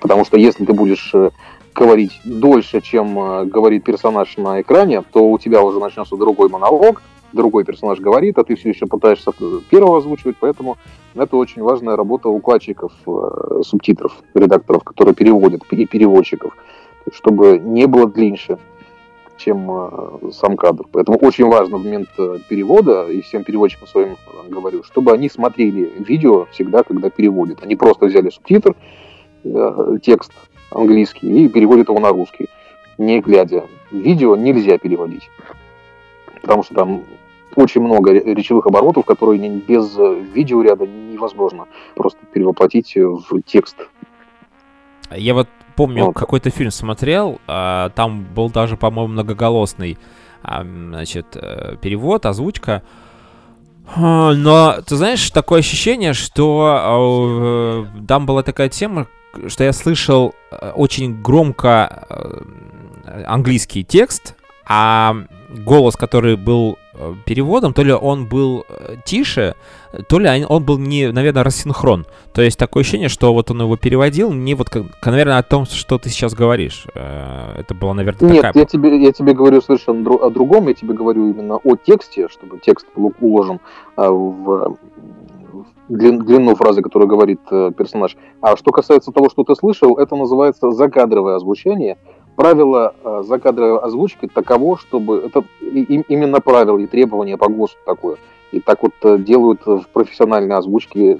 Потому что если ты будешь говорить дольше, чем говорит персонаж на экране, то у тебя уже начнется другой монолог, другой персонаж говорит, а ты все еще пытаешься первого озвучивать, поэтому это очень важная работа укладчиков э, субтитров, редакторов, которые переводят, и переводчиков, чтобы не было длиннее, чем э, сам кадр. Поэтому очень важно в момент э, перевода, и всем переводчикам своим э, говорю, чтобы они смотрели видео всегда, когда переводят. Они просто взяли субтитр, э, текст английский и переводят его на русский, не глядя. Видео нельзя переводить, потому что там очень много ре- речевых оборотов, которые без э, видеоряда невозможно просто перевоплотить э, в текст. Я вот помню, Вот. какой-то фильм смотрел, а, там был даже, по-моему, многоголосный а, значит, э, перевод, озвучка. А, Но, ты знаешь, такое ощущение, что там была такая тема, что я слышал очень громко английский текст, а голос, который был переводом, то ли он был э, тише, то ли он- был не, наверное, рассинхрон. То есть такое ощущение, что вот он его переводил не вот, наверное, о том, что ты сейчас говоришь. Э, Это было, наверное, Нет, такая... я тебе, я тебе говорю совершенно дру- о другом, я тебе говорю именно о тексте, чтобы текст был уложен в длин- длину фразы, которую говорит э, персонаж. А что касается того, что ты слышал, это называется закадровое озвучание. Правило э, закадровой озвучки таково, чтобы это именно правило и требование по ГОСТу такое. И так вот э, делают в профессиональной озвучке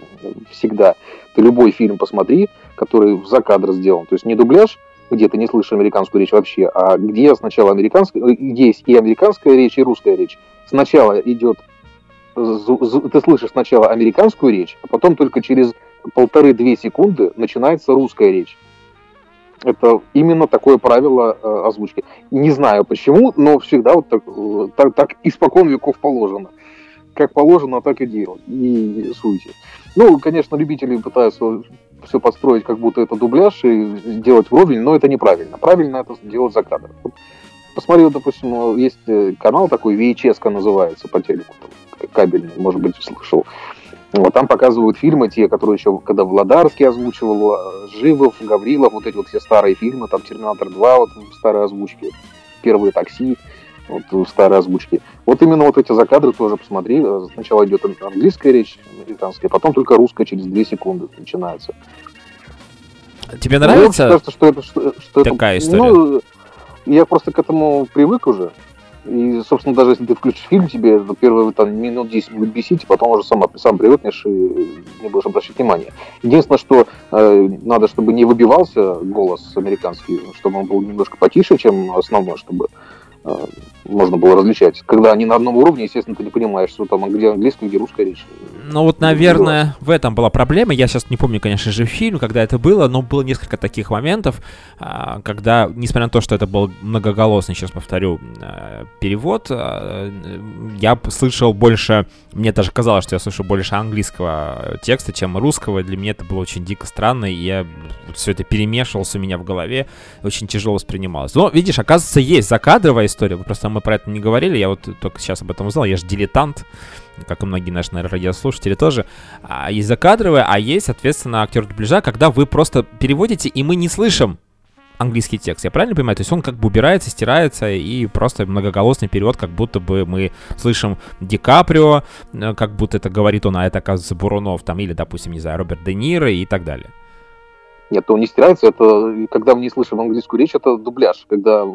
всегда. Ты любой фильм посмотри, который в закадр сделан. То есть не дубляж, где ты не слышишь американскую речь вообще, а где сначала американская, э, есть и американская речь, и русская речь. Сначала идет, ты слышишь сначала американскую речь, а потом только через полторы-две секунды начинается русская речь. Это именно такое правило э, озвучки. Не знаю почему, но всегда вот так, э, так, так испокон веков положено. Как положено, так и делать. И суйте. Ну, конечно, любители пытаются все подстроить, как будто это дубляж, и сделать вровень, но это неправильно. Правильно это делать за кадр. Вот Посмотри, вот, допустим, есть э, канал такой, VHS называется по телеку, там, кабельный, может быть, слышал. Вот там показывают фильмы, те, которые еще, когда Владарский озвучивал, э, Живов, Гаврилов, вот эти вот все старые фильмы, там Терминатор 2, вот в старой озвучке, Первые такси, вот в старой озвучке. Вот именно вот эти закадры тоже посмотри. Э, Сначала идет ан- английская речь, американская, потом только русская через 2 секунды начинается. Тебе Ну, нравится? кажется, что это, что, что это- такая история? Ну, я просто к этому привык уже. И, собственно, даже если ты включишь фильм, тебе это первые там, минут 10 будет бесить, и потом уже сам, сам привыкнешь и не будешь обращать внимания. Единственное, что э, надо, чтобы не выбивался голос американский, чтобы он был немножко потише, чем основной, чтобы можно было различать. Когда они на одном уровне, естественно, ты не понимаешь, что там, где английская, где русская речь. Ну вот, наверное, в этом была проблема. Я сейчас не помню, конечно же, фильм, когда это было, но было несколько таких моментов, а, когда, несмотря на то, что это был многоголосный, сейчас повторю, а, перевод, а, я слышал больше, мне даже казалось, что я слышу больше английского текста, чем русского. Для меня это было очень дико странно, и я все это перемешивалось у меня в голове, очень тяжело воспринималось. Но, видишь, оказывается, есть закадровая история, просто мы про это не говорили, я вот только сейчас об этом узнал, я же дилетант, как и многие наши, наверное, радиослушатели тоже. А есть закадровые, а есть, соответственно, актер дубляжа, когда вы просто переводите, и мы не слышим английский текст. Я правильно понимаю? То есть он как бы убирается, стирается, и просто многоголосный перевод, как будто бы мы слышим Ди Каприо, э, как будто это говорит он, а это, оказывается, Бурунов, там, или, допустим, не знаю, Роберт Де Ниро и так далее. Нет, он не стирается, это когда мы не слышим английскую речь, это дубляж, когда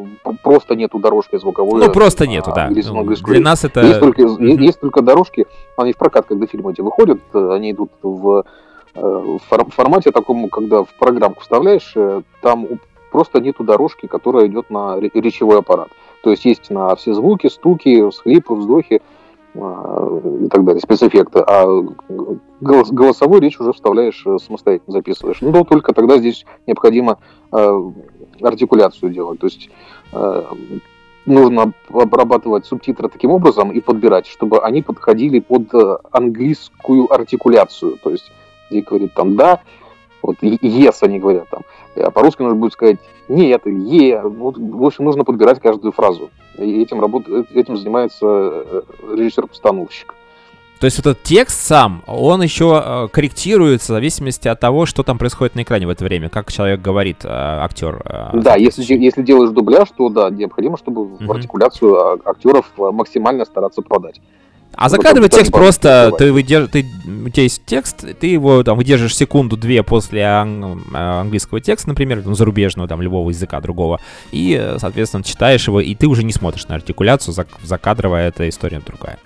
просто нету дорожки звуковой. Ну, просто нету, да. Ну, для речь. нас это... Есть только, mm-hmm. есть только дорожки, они в прокат, когда фильмы эти выходят, они идут в, э, в формате такому, когда в программку вставляешь, э, там просто нету дорожки, которая идет на речевой аппарат. То есть есть на все звуки, стуки, всхлипы, вздохи, а, и так далее, спецэффекты. А голос, голосовую речь уже вставляешь э, самостоятельно, записываешь. Ну, только тогда здесь необходимо э, артикуляцию делать. То есть э, нужно обрабатывать субтитры таким образом и подбирать, чтобы они подходили под э, английскую артикуляцию. То есть, где говорит там «да», вот «yes» они говорят там. А по-русски нужно будет сказать «нет» или «е». Вот, в общем, нужно подбирать каждую фразу. И этим, работает, этим занимается э, режиссер-постановщик. То есть этот текст сам, он еще э, корректируется в зависимости от того, что там происходит на экране в это время, как человек говорит, э, актер. Э, да, если, если делаешь дубляж, то да, необходимо, чтобы mm-hmm. в артикуляцию а, актеров максимально стараться подать. А закадровый текст просто, ты, выдерж... ты, у тебя есть текст, ты его там выдержишь секунду-две после ан... английского текста, например, ну, зарубежного, там, любого языка другого, и, соответственно, читаешь его, и ты уже не смотришь на артикуляцию, зак... закадровая эта история другая.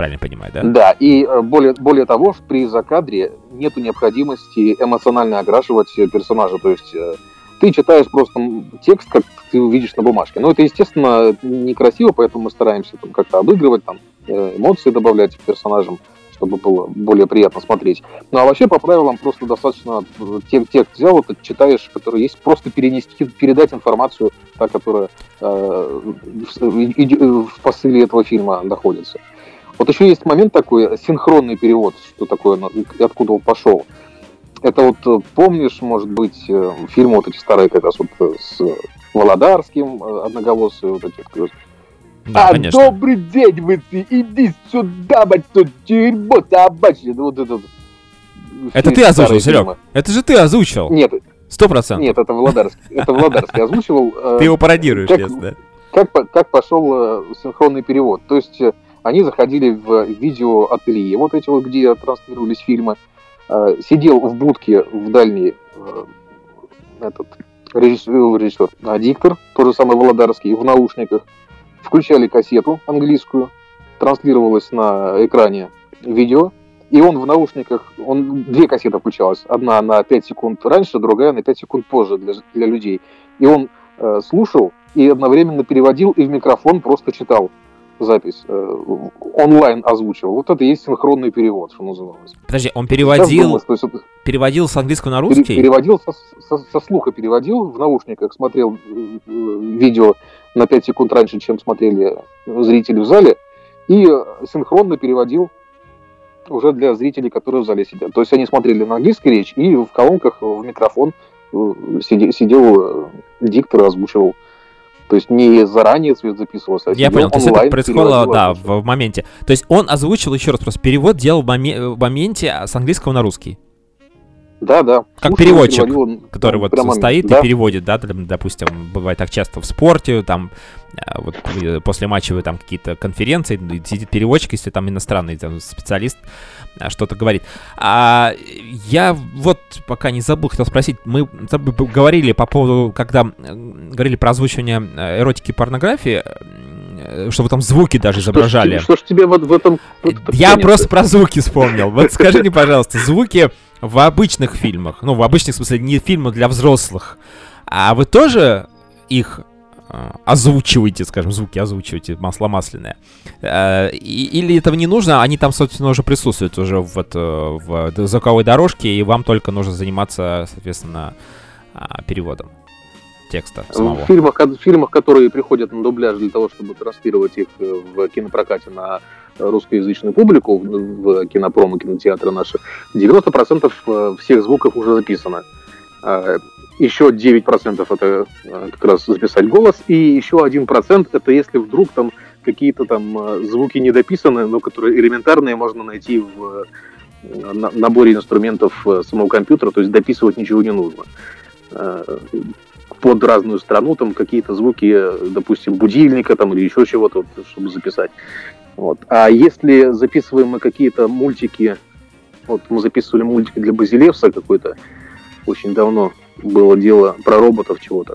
Правильно понимаю, да? Да, и э, более, более того, при закадре нет необходимости эмоционально окрашивать персонажа, то есть э, ты читаешь просто текст, как ты увидишь на бумажке. Но это, естественно, некрасиво, поэтому мы стараемся там, как-то обыгрывать, там, э, эмоции добавлять персонажам, чтобы было более приятно смотреть. Ну а вообще, по правилам, просто достаточно текст, текст взял, вот читаешь, который есть, просто перенести, передать информацию, та, которая э, в, в посыле этого фильма находится. Вот еще есть момент такой, синхронный перевод, что такое, откуда он пошел. Это вот э, помнишь, может быть, э, фильмы вот эти старые как раз вот э, с Володарским, одноголосые вот эти. Да, а, конечно. добрый день, вы иди сюда, мать тут дерьмо собачье. Вот это. Это ты озвучил, Серег? Это же ты озвучил. Нет. Сто процентов. Нет, это Володарский. Это Володарский озвучивал. Ты его пародируешь, да? Как, как пошел синхронный перевод. То есть они заходили в видеоателье, вот эти вот, где транслировались фильмы, Э, сидел в будке в дальней э, этот режиссер, э, режиссер а диктор, тот же самый Володарский, в наушниках, включали кассету английскую, транслировалось на экране видео, и он в наушниках, он две кассеты включалась, одна на 5 секунд раньше, другая на 5 секунд позже для, для людей. И он э, слушал и одновременно переводил и в микрофон просто читал запись э, онлайн озвучивал. Вот это и есть синхронный перевод, что называлось. Подожди, он переводил, думаю, есть, это... переводил с английского на русский? Переводил со, со, со слуха, переводил в наушниках, смотрел э, видео на 5 секунд раньше, чем смотрели зрители в зале, и синхронно переводил уже для зрителей, которые в зале сидят. То есть они смотрели на английский речь, и в колонках в микрофон э, сидел, сидел диктор и озвучивал то есть не заранее цвет записывался, а Я понял, то есть это происходило, да, в, в моменте. То есть он озвучил, еще раз просто, перевод делал в, моме- в моменте с английского на русский. Да, да. Как Слушай, переводчик, переводил, который вот стоит да? и переводит, да, допустим, бывает так часто в спорте, там, а, вот после матча вы там какие-то конференции, сидит переводчик, если там иностранный там, специалист, а, что-то говорит. А я вот пока не забыл, хотел спросить, мы говорили по поводу, когда говорили про озвучивание э, эротики и порнографии, э, чтобы там звуки даже изображали. Что, что ж тебе вот в этом... Я просто про звуки вспомнил. Вот скажи мне, пожалуйста, звуки в обычных фильмах, ну, в обычных, в смысле, не фильмах для взрослых, а вы тоже их э, озвучиваете, скажем, звуки озвучиваете, масло масляное. Э, или этого не нужно, они там, собственно, уже присутствуют уже в, в звуковой дорожке, и вам только нужно заниматься, соответственно, а, переводом текста самого. В фильмах, в фильмах, которые приходят на дубляж для того, чтобы транслировать их э, в кинопрокате на русскоязычную публику, в кинопром и кинотеатры наши, 90% э, всех звуков уже записано. А, еще 9% это э, как раз записать голос, и еще 1% это если вдруг там какие-то там звуки недописаны, но которые элементарные можно найти в наборе инструментов самого компьютера, то есть дописывать ничего не нужно под разную страну, там какие-то звуки, допустим, будильника там или еще чего-то, чтобы записать. Вот. А если записываем мы какие-то мультики, вот мы записывали мультик для Базилевса какой-то, очень давно было дело про роботов чего-то.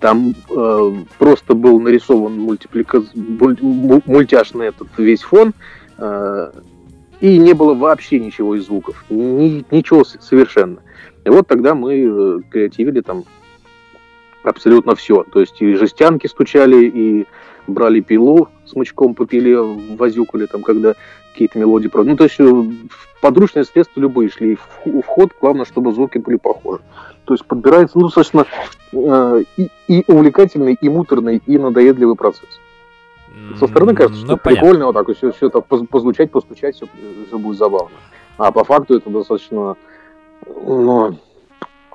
Там э, просто был нарисован мультиплика... мультяшный этот весь фон, э, и не было вообще ничего из звуков, ни, ничего совершенно. И вот тогда мы э, креативили там абсолютно все. То есть и жестянки стучали, и брали пилу, смычком по пиле возюкали, там, когда какие-то мелодии... Ну, то есть э, подручные средства любые шли в ход, главное, чтобы звуки были похожи. То есть подбирается, ну, достаточно э, и, и увлекательный, и муторный, и надоедливый процесс. Со стороны кажется, ну, что понятно. прикольно вот так вот все, все это позвучать, постучать, все, все будет забавно. А по факту это достаточно, ну,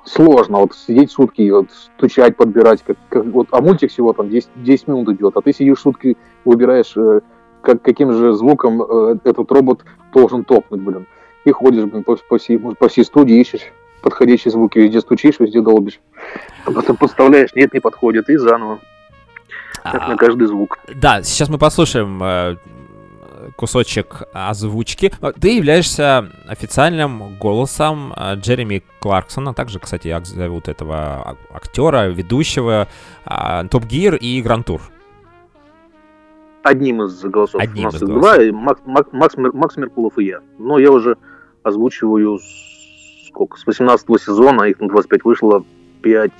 сложно вот сидеть сутки и вот стучать, подбирать. Как, как, вот, а мультик всего там 10, 10 минут идет, а ты сидишь сутки, выбираешь, э, как, каким же звуком э, этот робот должен топнуть, блин. И ходишь, блин, по, по, всей, по всей студии, ищешь подходящие звуки, везде стучишь, везде долбишь. А потом подставляешь, нет, не подходит, и заново. Как а, на каждый звук. Да, сейчас мы послушаем э, кусочек озвучки. Ты являешься официальным голосом э, Джереми Кларксона. Также, кстати, зовут этого актера, ведущего Топ Гир и Гранд Тур. Одним из голосов. Одним У нас из голосов. два, Макс, Макс, Макс Меркулов и я. Но я уже озвучиваю сколько, с 18 сезона, их на 25 вышло 5,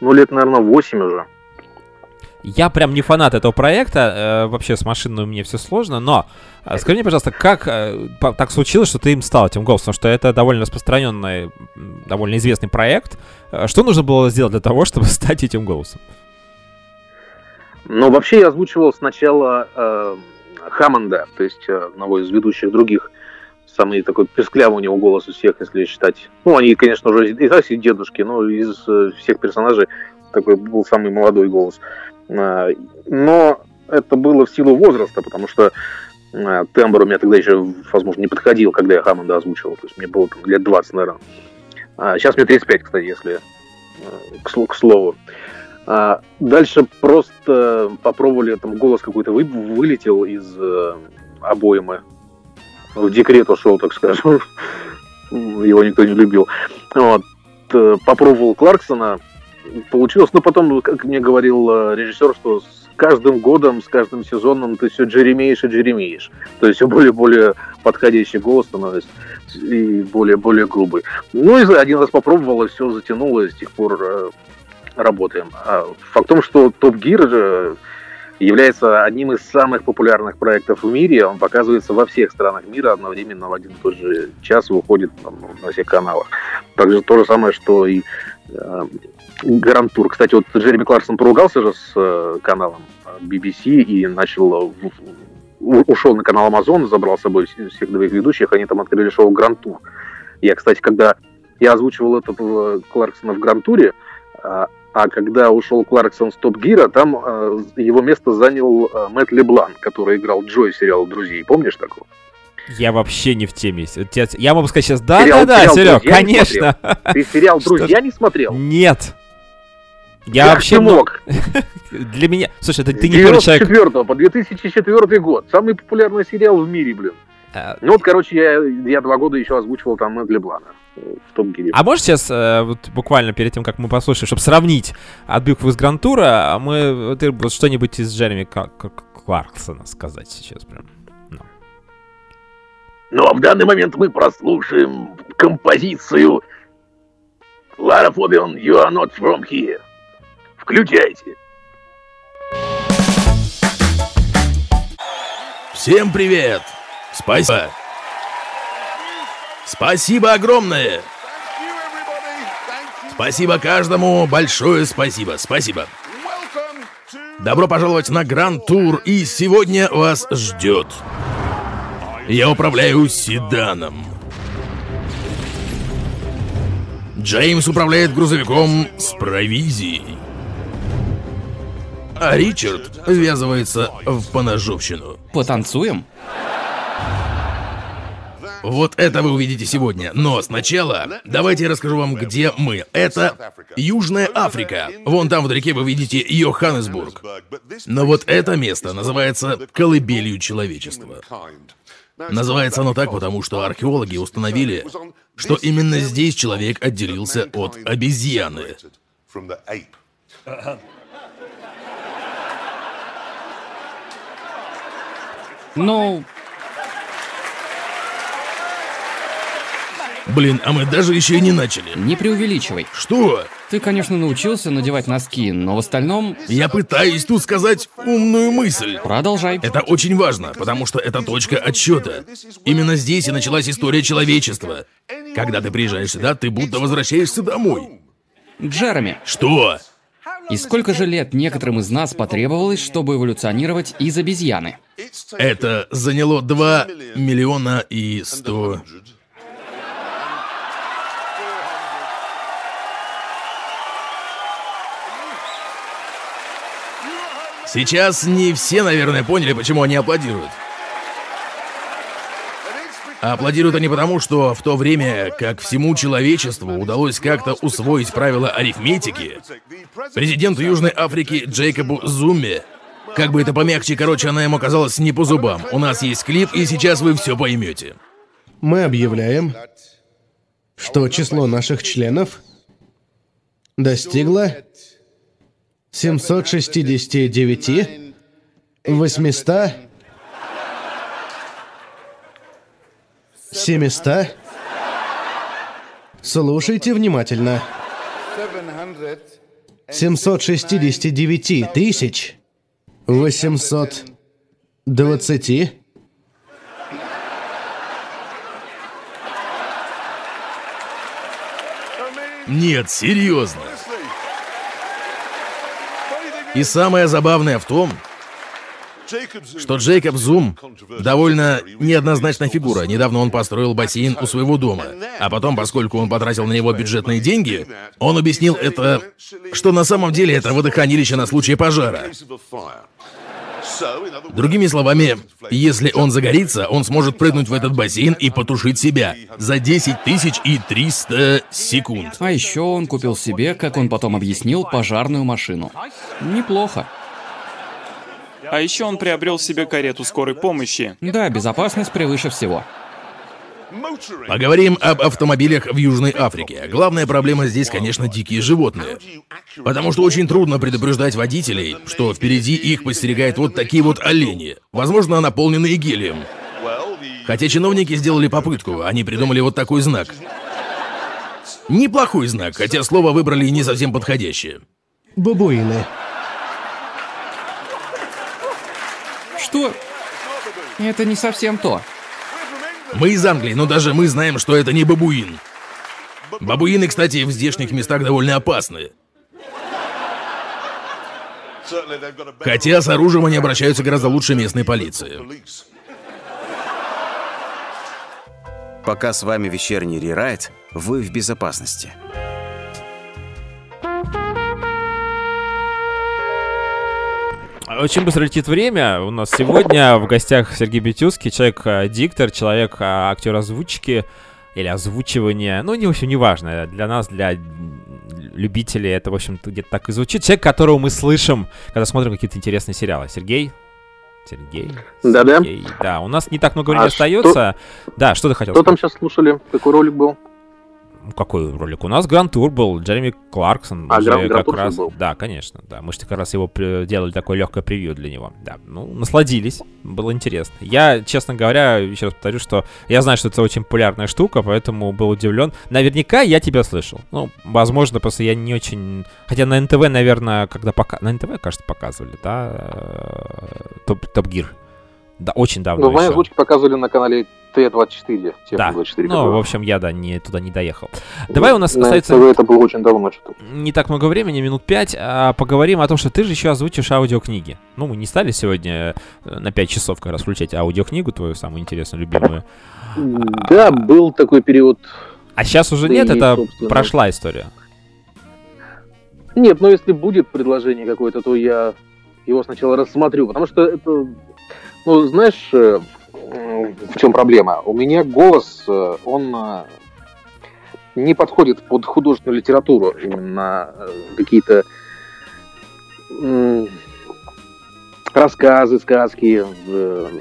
ну, лет, наверное, 8 уже. Я прям не фанат этого проекта, э, вообще с машиной мне все сложно, но э, скажи мне, пожалуйста, как э, так случилось, что ты им стал этим голосом, что это довольно распространенный, довольно известный проект. Э, что нужно было сделать для того, чтобы стать этим голосом? Ну, вообще я озвучивал сначала э, Хаммонда, то есть э, одного из ведущих других самый такой песклявый у него голос у всех, если считать. Ну, они, конечно, уже и так и дедушки, но из э, всех персонажей такой был самый молодой голос. А, но это было в силу возраста, потому что а, тембр у меня тогда еще, возможно, не подходил, когда я Хаммонда озвучивал. То есть мне было там, лет 20, наверное. А сейчас мне 35, кстати, если к, слову. А дальше просто попробовали, там голос какой-то вы, вылетел из э, обоймы. В декрет ушел, так скажем. Его никто не любил. Вот. Э, попробовал Кларксона, получилось. Но потом, как мне говорил э, режиссер, что с каждым годом, с каждым сезоном ты все джеремеешь и джеремеешь. То есть все более-более подходящий голос становится и более-более грубый. Ну и один раз попробовал, и все затянуло, и с тех пор э, работаем. А факт в том, что Топ Гир является одним из самых популярных проектов в мире. Он показывается во всех странах мира одновременно в один и тот же час, выходит там, на всех каналах. Также то же самое, что и Гранд Тур. Кстати, вот Джереми Кларксон поругался же с э, каналом BBC и начал ушел на канал Amazon, забрал с собой всех двоих ведущих, они там открыли шоу Гранд Тур. Я, кстати, когда я озвучивал это Кларксона в Гранд Туре, а, когда ушел Кларксон с Топ Гира, там э, его место занял э, Мэтт Леблан, который играл Джой сериал «Друзей». Помнишь такого? Я вообще не в теме. Я могу сказать сейчас, да-да-да, Серег, конечно. Ты сериал «Друзья» не смотрел? Нет. Я как вообще мог. Для меня... Слушай, это ты не первый человек... 94 по 2004 год. Самый популярный сериал в мире, блин. Э, ну вот, короче, я, я два года еще озвучивал там для в том гире. А можешь сейчас, э, вот буквально перед тем, как мы послушаем, чтобы сравнить отбивку из Грантура, мы ты э, вот что-нибудь из Джереми Кларксона сказать сейчас прям? Ну. ну, а в данный момент мы прослушаем композицию Лара Фобион, You Are Not From Here. Включайте. Всем привет! Спасибо! Спасибо огромное! Спасибо каждому, большое спасибо, спасибо. Добро пожаловать на Гранд Тур, и сегодня вас ждет. Я управляю седаном. Джеймс управляет грузовиком с провизией. А Ричард ввязывается в поножовщину. Потанцуем? Вот это вы увидите сегодня. Но сначала давайте я расскажу вам, где мы. Это Южная Африка. Вон там вдалеке вы видите Йоханнесбург. Но вот это место называется колыбелью человечества. Называется оно так, потому что археологи установили, что именно здесь человек отделился от обезьяны. Ну, Блин, а мы даже еще и не начали. не преувеличивай. Что? Ты, конечно, научился надевать носки, но в остальном Я пытаюсь тут сказать умную мысль. продолжай. Это очень важно, потому что это точка отсчета. Именно здесь и началась история человечества. Когда ты приезжаешь сюда, ты будто возвращаешься домой. Джереми, Что? и сколько же лет некоторым из нас потребовалось, чтобы эволюционировать из обезьяны? Это заняло 2 миллиона и 100... Сейчас не все, наверное, поняли, почему они аплодируют. Аплодируют они потому, что в то время, как всему человечеству удалось как-то усвоить правила арифметики, президенту Южной Африки Джейкобу Зуме, как бы это помягче, короче, она ему казалась не по зубам. У нас есть клип, и сейчас вы все поймете. Мы объявляем, что число наших членов достигло 769 800 700 Слушайте внимательно. 769 тысяч 820 Нет, серьезно. И самое забавное в том, что Джейкоб Зум довольно неоднозначная фигура. Недавно он построил бассейн у своего дома. А потом, поскольку он потратил на него бюджетные деньги, он объяснил это, что на самом деле это водохранилище на случай пожара. Другими словами, если он загорится, он сможет прыгнуть в этот бассейн и потушить себя за 10 тысяч и 300 секунд. А еще он купил себе, как он потом объяснил, пожарную машину. Неплохо. А еще он приобрел себе карету скорой помощи. Да, безопасность превыше всего. Поговорим об автомобилях в Южной Африке. Главная проблема здесь, конечно, дикие животные. Потому что очень трудно предупреждать водителей, что впереди их подстерегают вот такие вот олени, возможно, наполненные гелием. Хотя чиновники сделали попытку, они придумали вот такой знак. Неплохой знак, хотя слово выбрали не совсем подходящее. Бабуины. Что? Это не совсем то. Мы из Англии, но даже мы знаем, что это не бабуин. Бабуины, кстати, в здешних местах довольно опасны. Хотя с оружием они обращаются гораздо лучше местной полиции. Пока с вами вечерний рерайт, вы в безопасности. Очень быстро летит время. У нас сегодня в гостях Сергей Бетюцкий, человек-диктор, человек актер озвучки или озвучивания. Ну, не, в общем, неважно. Для нас, для любителей, это, в общем-то, где-то так и звучит. Человек, которого мы слышим, когда смотрим какие-то интересные сериалы. Сергей? Сергей? Да-да. Да, у нас не так много времени А остается. Да, что ты хотел Что там сказать? сейчас слушали? Какой ролик был? Какой ролик? У нас Гранд Тур был, Джереми Кларксон. А, Гранд- как Тур раз, был? Да, конечно, да. Мы же как раз его делали такое легкое превью для него. Да, ну, насладились, было интересно. Я, честно говоря, еще раз повторю, что я знаю, что это очень популярная штука, поэтому был удивлен. Наверняка я тебя слышал. Ну, возможно, просто я не очень... Хотя на НТВ, наверное, когда пока... На НТВ, кажется, показывали, да? э, Топ, Топ Гир. Да, очень давно Ну, мои озвучки показывали на канале Т24. Да, 24 ну, в общем, я, да, не, туда не доехал. Давай у нас На остается это было очень давно что-то. не так много времени, минут пять, а поговорим о том, что ты же еще озвучишь аудиокниги. Ну, мы не стали сегодня э, на 5 часов как раз включать аудиокнигу твою, самую интересную, любимую. Да, был такой период. А сейчас уже Да нет, и, это собственно, прошла история. Нет, но если будет предложение какое-то, то я его сначала рассмотрю, потому что это, ну, знаешь, э, в чем проблема? У меня голос, э, он э, не подходит под художественную литературу, именно э, какие-то рассказы, сказки,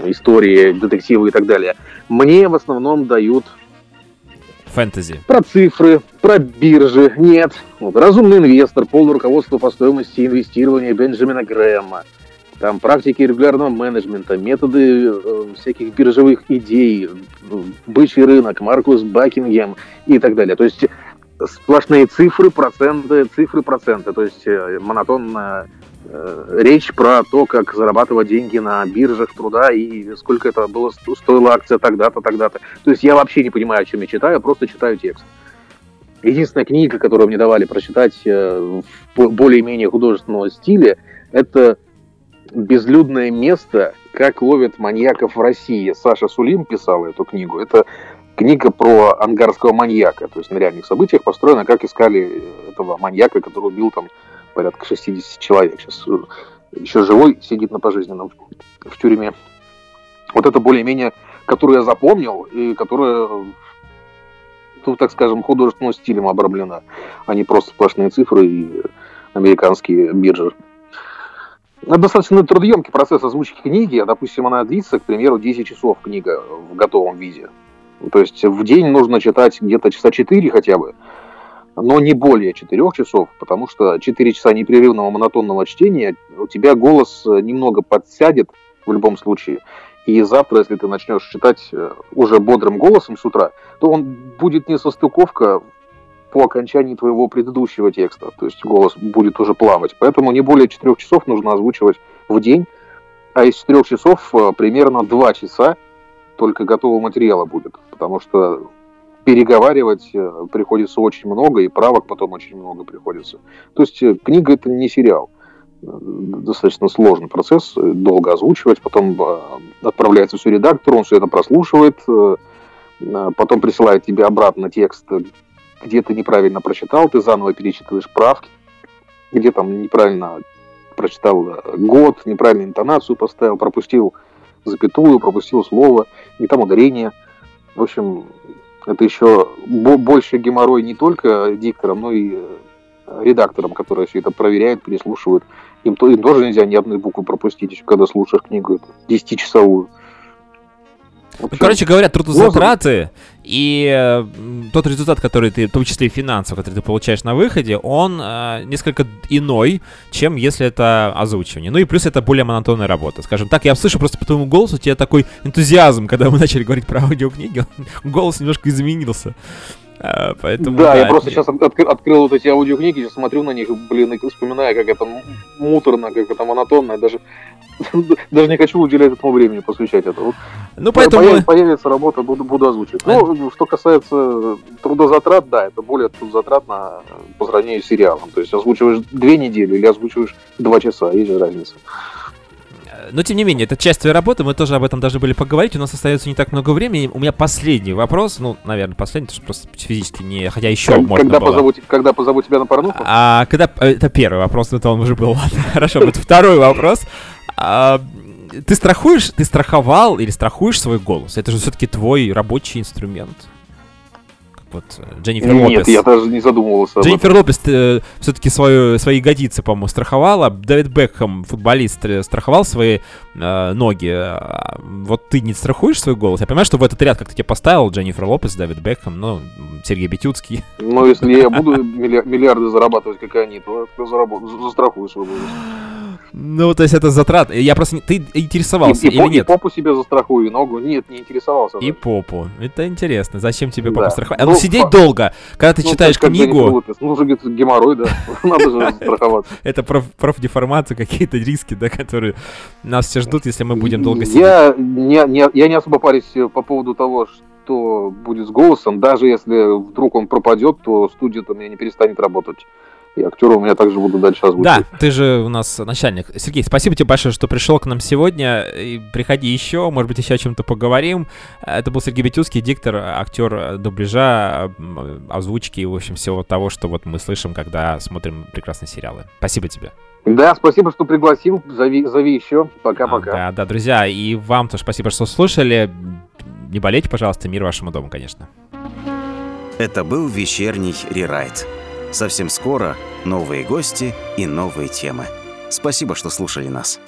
истории, детективы и так далее. Мне в основном дают Фэнтези. про цифры, про биржи. Нет. Вот, разумный инвестор, полное руководство по стоимости инвестирования Бенджамина Грэма. Там практики регулярного менеджмента, методы э, всяких биржевых идей, э, бычий рынок, Маркус Бакингем и так далее. То есть сплошные цифры, проценты, цифры, проценты. То есть э, монотонная э, речь про то, как зарабатывать деньги на биржах труда и сколько это было сто- стоила акция тогда-то, тогда-то. То есть я вообще не понимаю, о чем я читаю, я просто читаю текст. Единственная книга, которую мне давали прочитать э, в бо- более-менее художественного стиле, это «Безлюдное место. Как ловят маньяков в России». Саша Сулим писал эту книгу. Это книга про ангарского маньяка, то есть на реальных событиях построена, как искали этого маньяка, который убил там порядка 60 человек. Сейчас еще живой сидит на пожизненном в тюрьме. Вот это более-менее, которую я запомнил, и которая, ну, так скажем, художественным стилем обрамлена, а не просто сплошные цифры и американские биржи. Это достаточно трудоемкий процесс озвучки книги. Допустим, она длится, к примеру, 10 часов книга в готовом виде. То есть в день нужно читать где-то часа 4 хотя бы, но не более 4 часов, потому что 4 часа непрерывного монотонного чтения у тебя голос э, немного подсядет в любом случае. И завтра, если ты начнешь читать э, уже бодрым голосом с утра, то он будет не состыковка по окончании твоего предыдущего текста. То есть голос будет уже плавать. Поэтому не более 4 часов нужно озвучивать в день. А из 4 часов э, примерно 2 часа только готового материала будет. Потому что переговаривать э, приходится очень много, и правок потом очень много приходится. То есть э, книга это не сериал. Достаточно сложный процесс, долго озвучивать, потом отправляется все редактору, он все это прослушивает, потом присылает тебе обратно текст, где ты неправильно прочитал, ты заново перечитываешь правки, где там неправильно прочитал э, год, неправильную интонацию поставил, пропустил запятую, пропустил слово, не там ударение. В общем, это еще бо- больше геморрой не только дикторам, но и э, редакторам, которые все это проверяют, переслушивают. Им, то, им тоже нельзя ни одной буквы пропустить, еще когда слушаешь книгу эту, 10-часовую. Ну, короче говоря, трудозатраты и тот результат, который ты, в том числе и финансовый, который ты получаешь на выходе, он э, несколько иной, чем если это озвучивание. Ну и плюс это более монотонная работа. Скажем так, я слышу просто по твоему голосу, у тебя такой энтузиазм, когда мы начали говорить про аудиокниги, голос немножко изменился. А, поэтому, да, я просто сейчас открыл, открыл вот эти аудиокниги, сейчас смотрю на них, блин, и вспоминаю, как это муторно, как это монотонно, даже, даже не хочу уделять этому времени, посвящать это. Вот Ну, поэтому появ- мы- появится работа, буду, буду озвучивать. Ну, что касается трудозатрат, да, это более трудозатратно по сравнению с сериалом. То есть озвучиваешь две недели или озвучиваешь два часа, есть же разница. Но тем не менее, это часть твоей работы, мы тоже об этом должны были поговорить. У нас остается не так много времени. У меня последний вопрос, ну, наверное, последний, потому что просто физически не. Хотя еще Как- можно когда, было. позову, когда позову тебя на порнуху? А когда э, это первый вопрос, это он уже был. Ладно, хорошо, вот второй вопрос. А, ты страхуешь, ты страховал или страхуешь свой голос? Это же все-таки твой рабочий инструмент. Вот э, Дженнифер Нет, Лопес. я даже не задумывался Дженнифер Лопес все-таки свою, свои ягодицы, по-моему, страховала. Дэвид Бекхэм, футболист, э, страховал свои э, ноги. А Вот ты не страхуешь свой голос? Я понимаю, что в этот ряд как-то тебя поставил Дженнифер Лопес, Дэвид Бекхэм, ну, Сергей Бетюцкий. Но если я буду милли- миллиарды зарабатывать, как они, то застрахую свой голос. Ну, то есть это затрат. Я просто... не- Ты интересовался И, и или и нет? попу себе застрахую, и ногу. Нет, не интересовался. И попу. Это интересно. Зачем тебе Да. попу страховать? А Ну, ну, сидеть долго. Когда ты Ну, читаешь книгу. Ну, уже где-то геморрой, да. Надо же страховаться. это проф, профдеформация, какие-то риски, да, которые нас все ждут, если мы будем долго сидеть. Я не, особо парюсь э, по поводу того, что будет с голосом. Даже если вдруг он пропадет, то студия-то меня не перестанет работать. И актеры у меня также будут дальше озвучивать. Да, ты же у нас начальник. Сергей, спасибо тебе большое, что пришел к нам сегодня. И приходи еще, может быть, еще о чем-то поговорим. Это был Сергей Бетюцкий, диктор, актер дубляжа, озвучки и, в общем, всего того, что вот мы слышим, когда смотрим прекрасные сериалы. Спасибо тебе. Да, спасибо, что пригласил. Зови, зови еще. Пока-пока. Да, да, друзья, и вам тоже спасибо, что слушали. Не болейте, пожалуйста, мир вашему дому, конечно. Это был вечерний рерайт. Совсем скоро новые гости и новые темы. Спасибо, что слушали нас.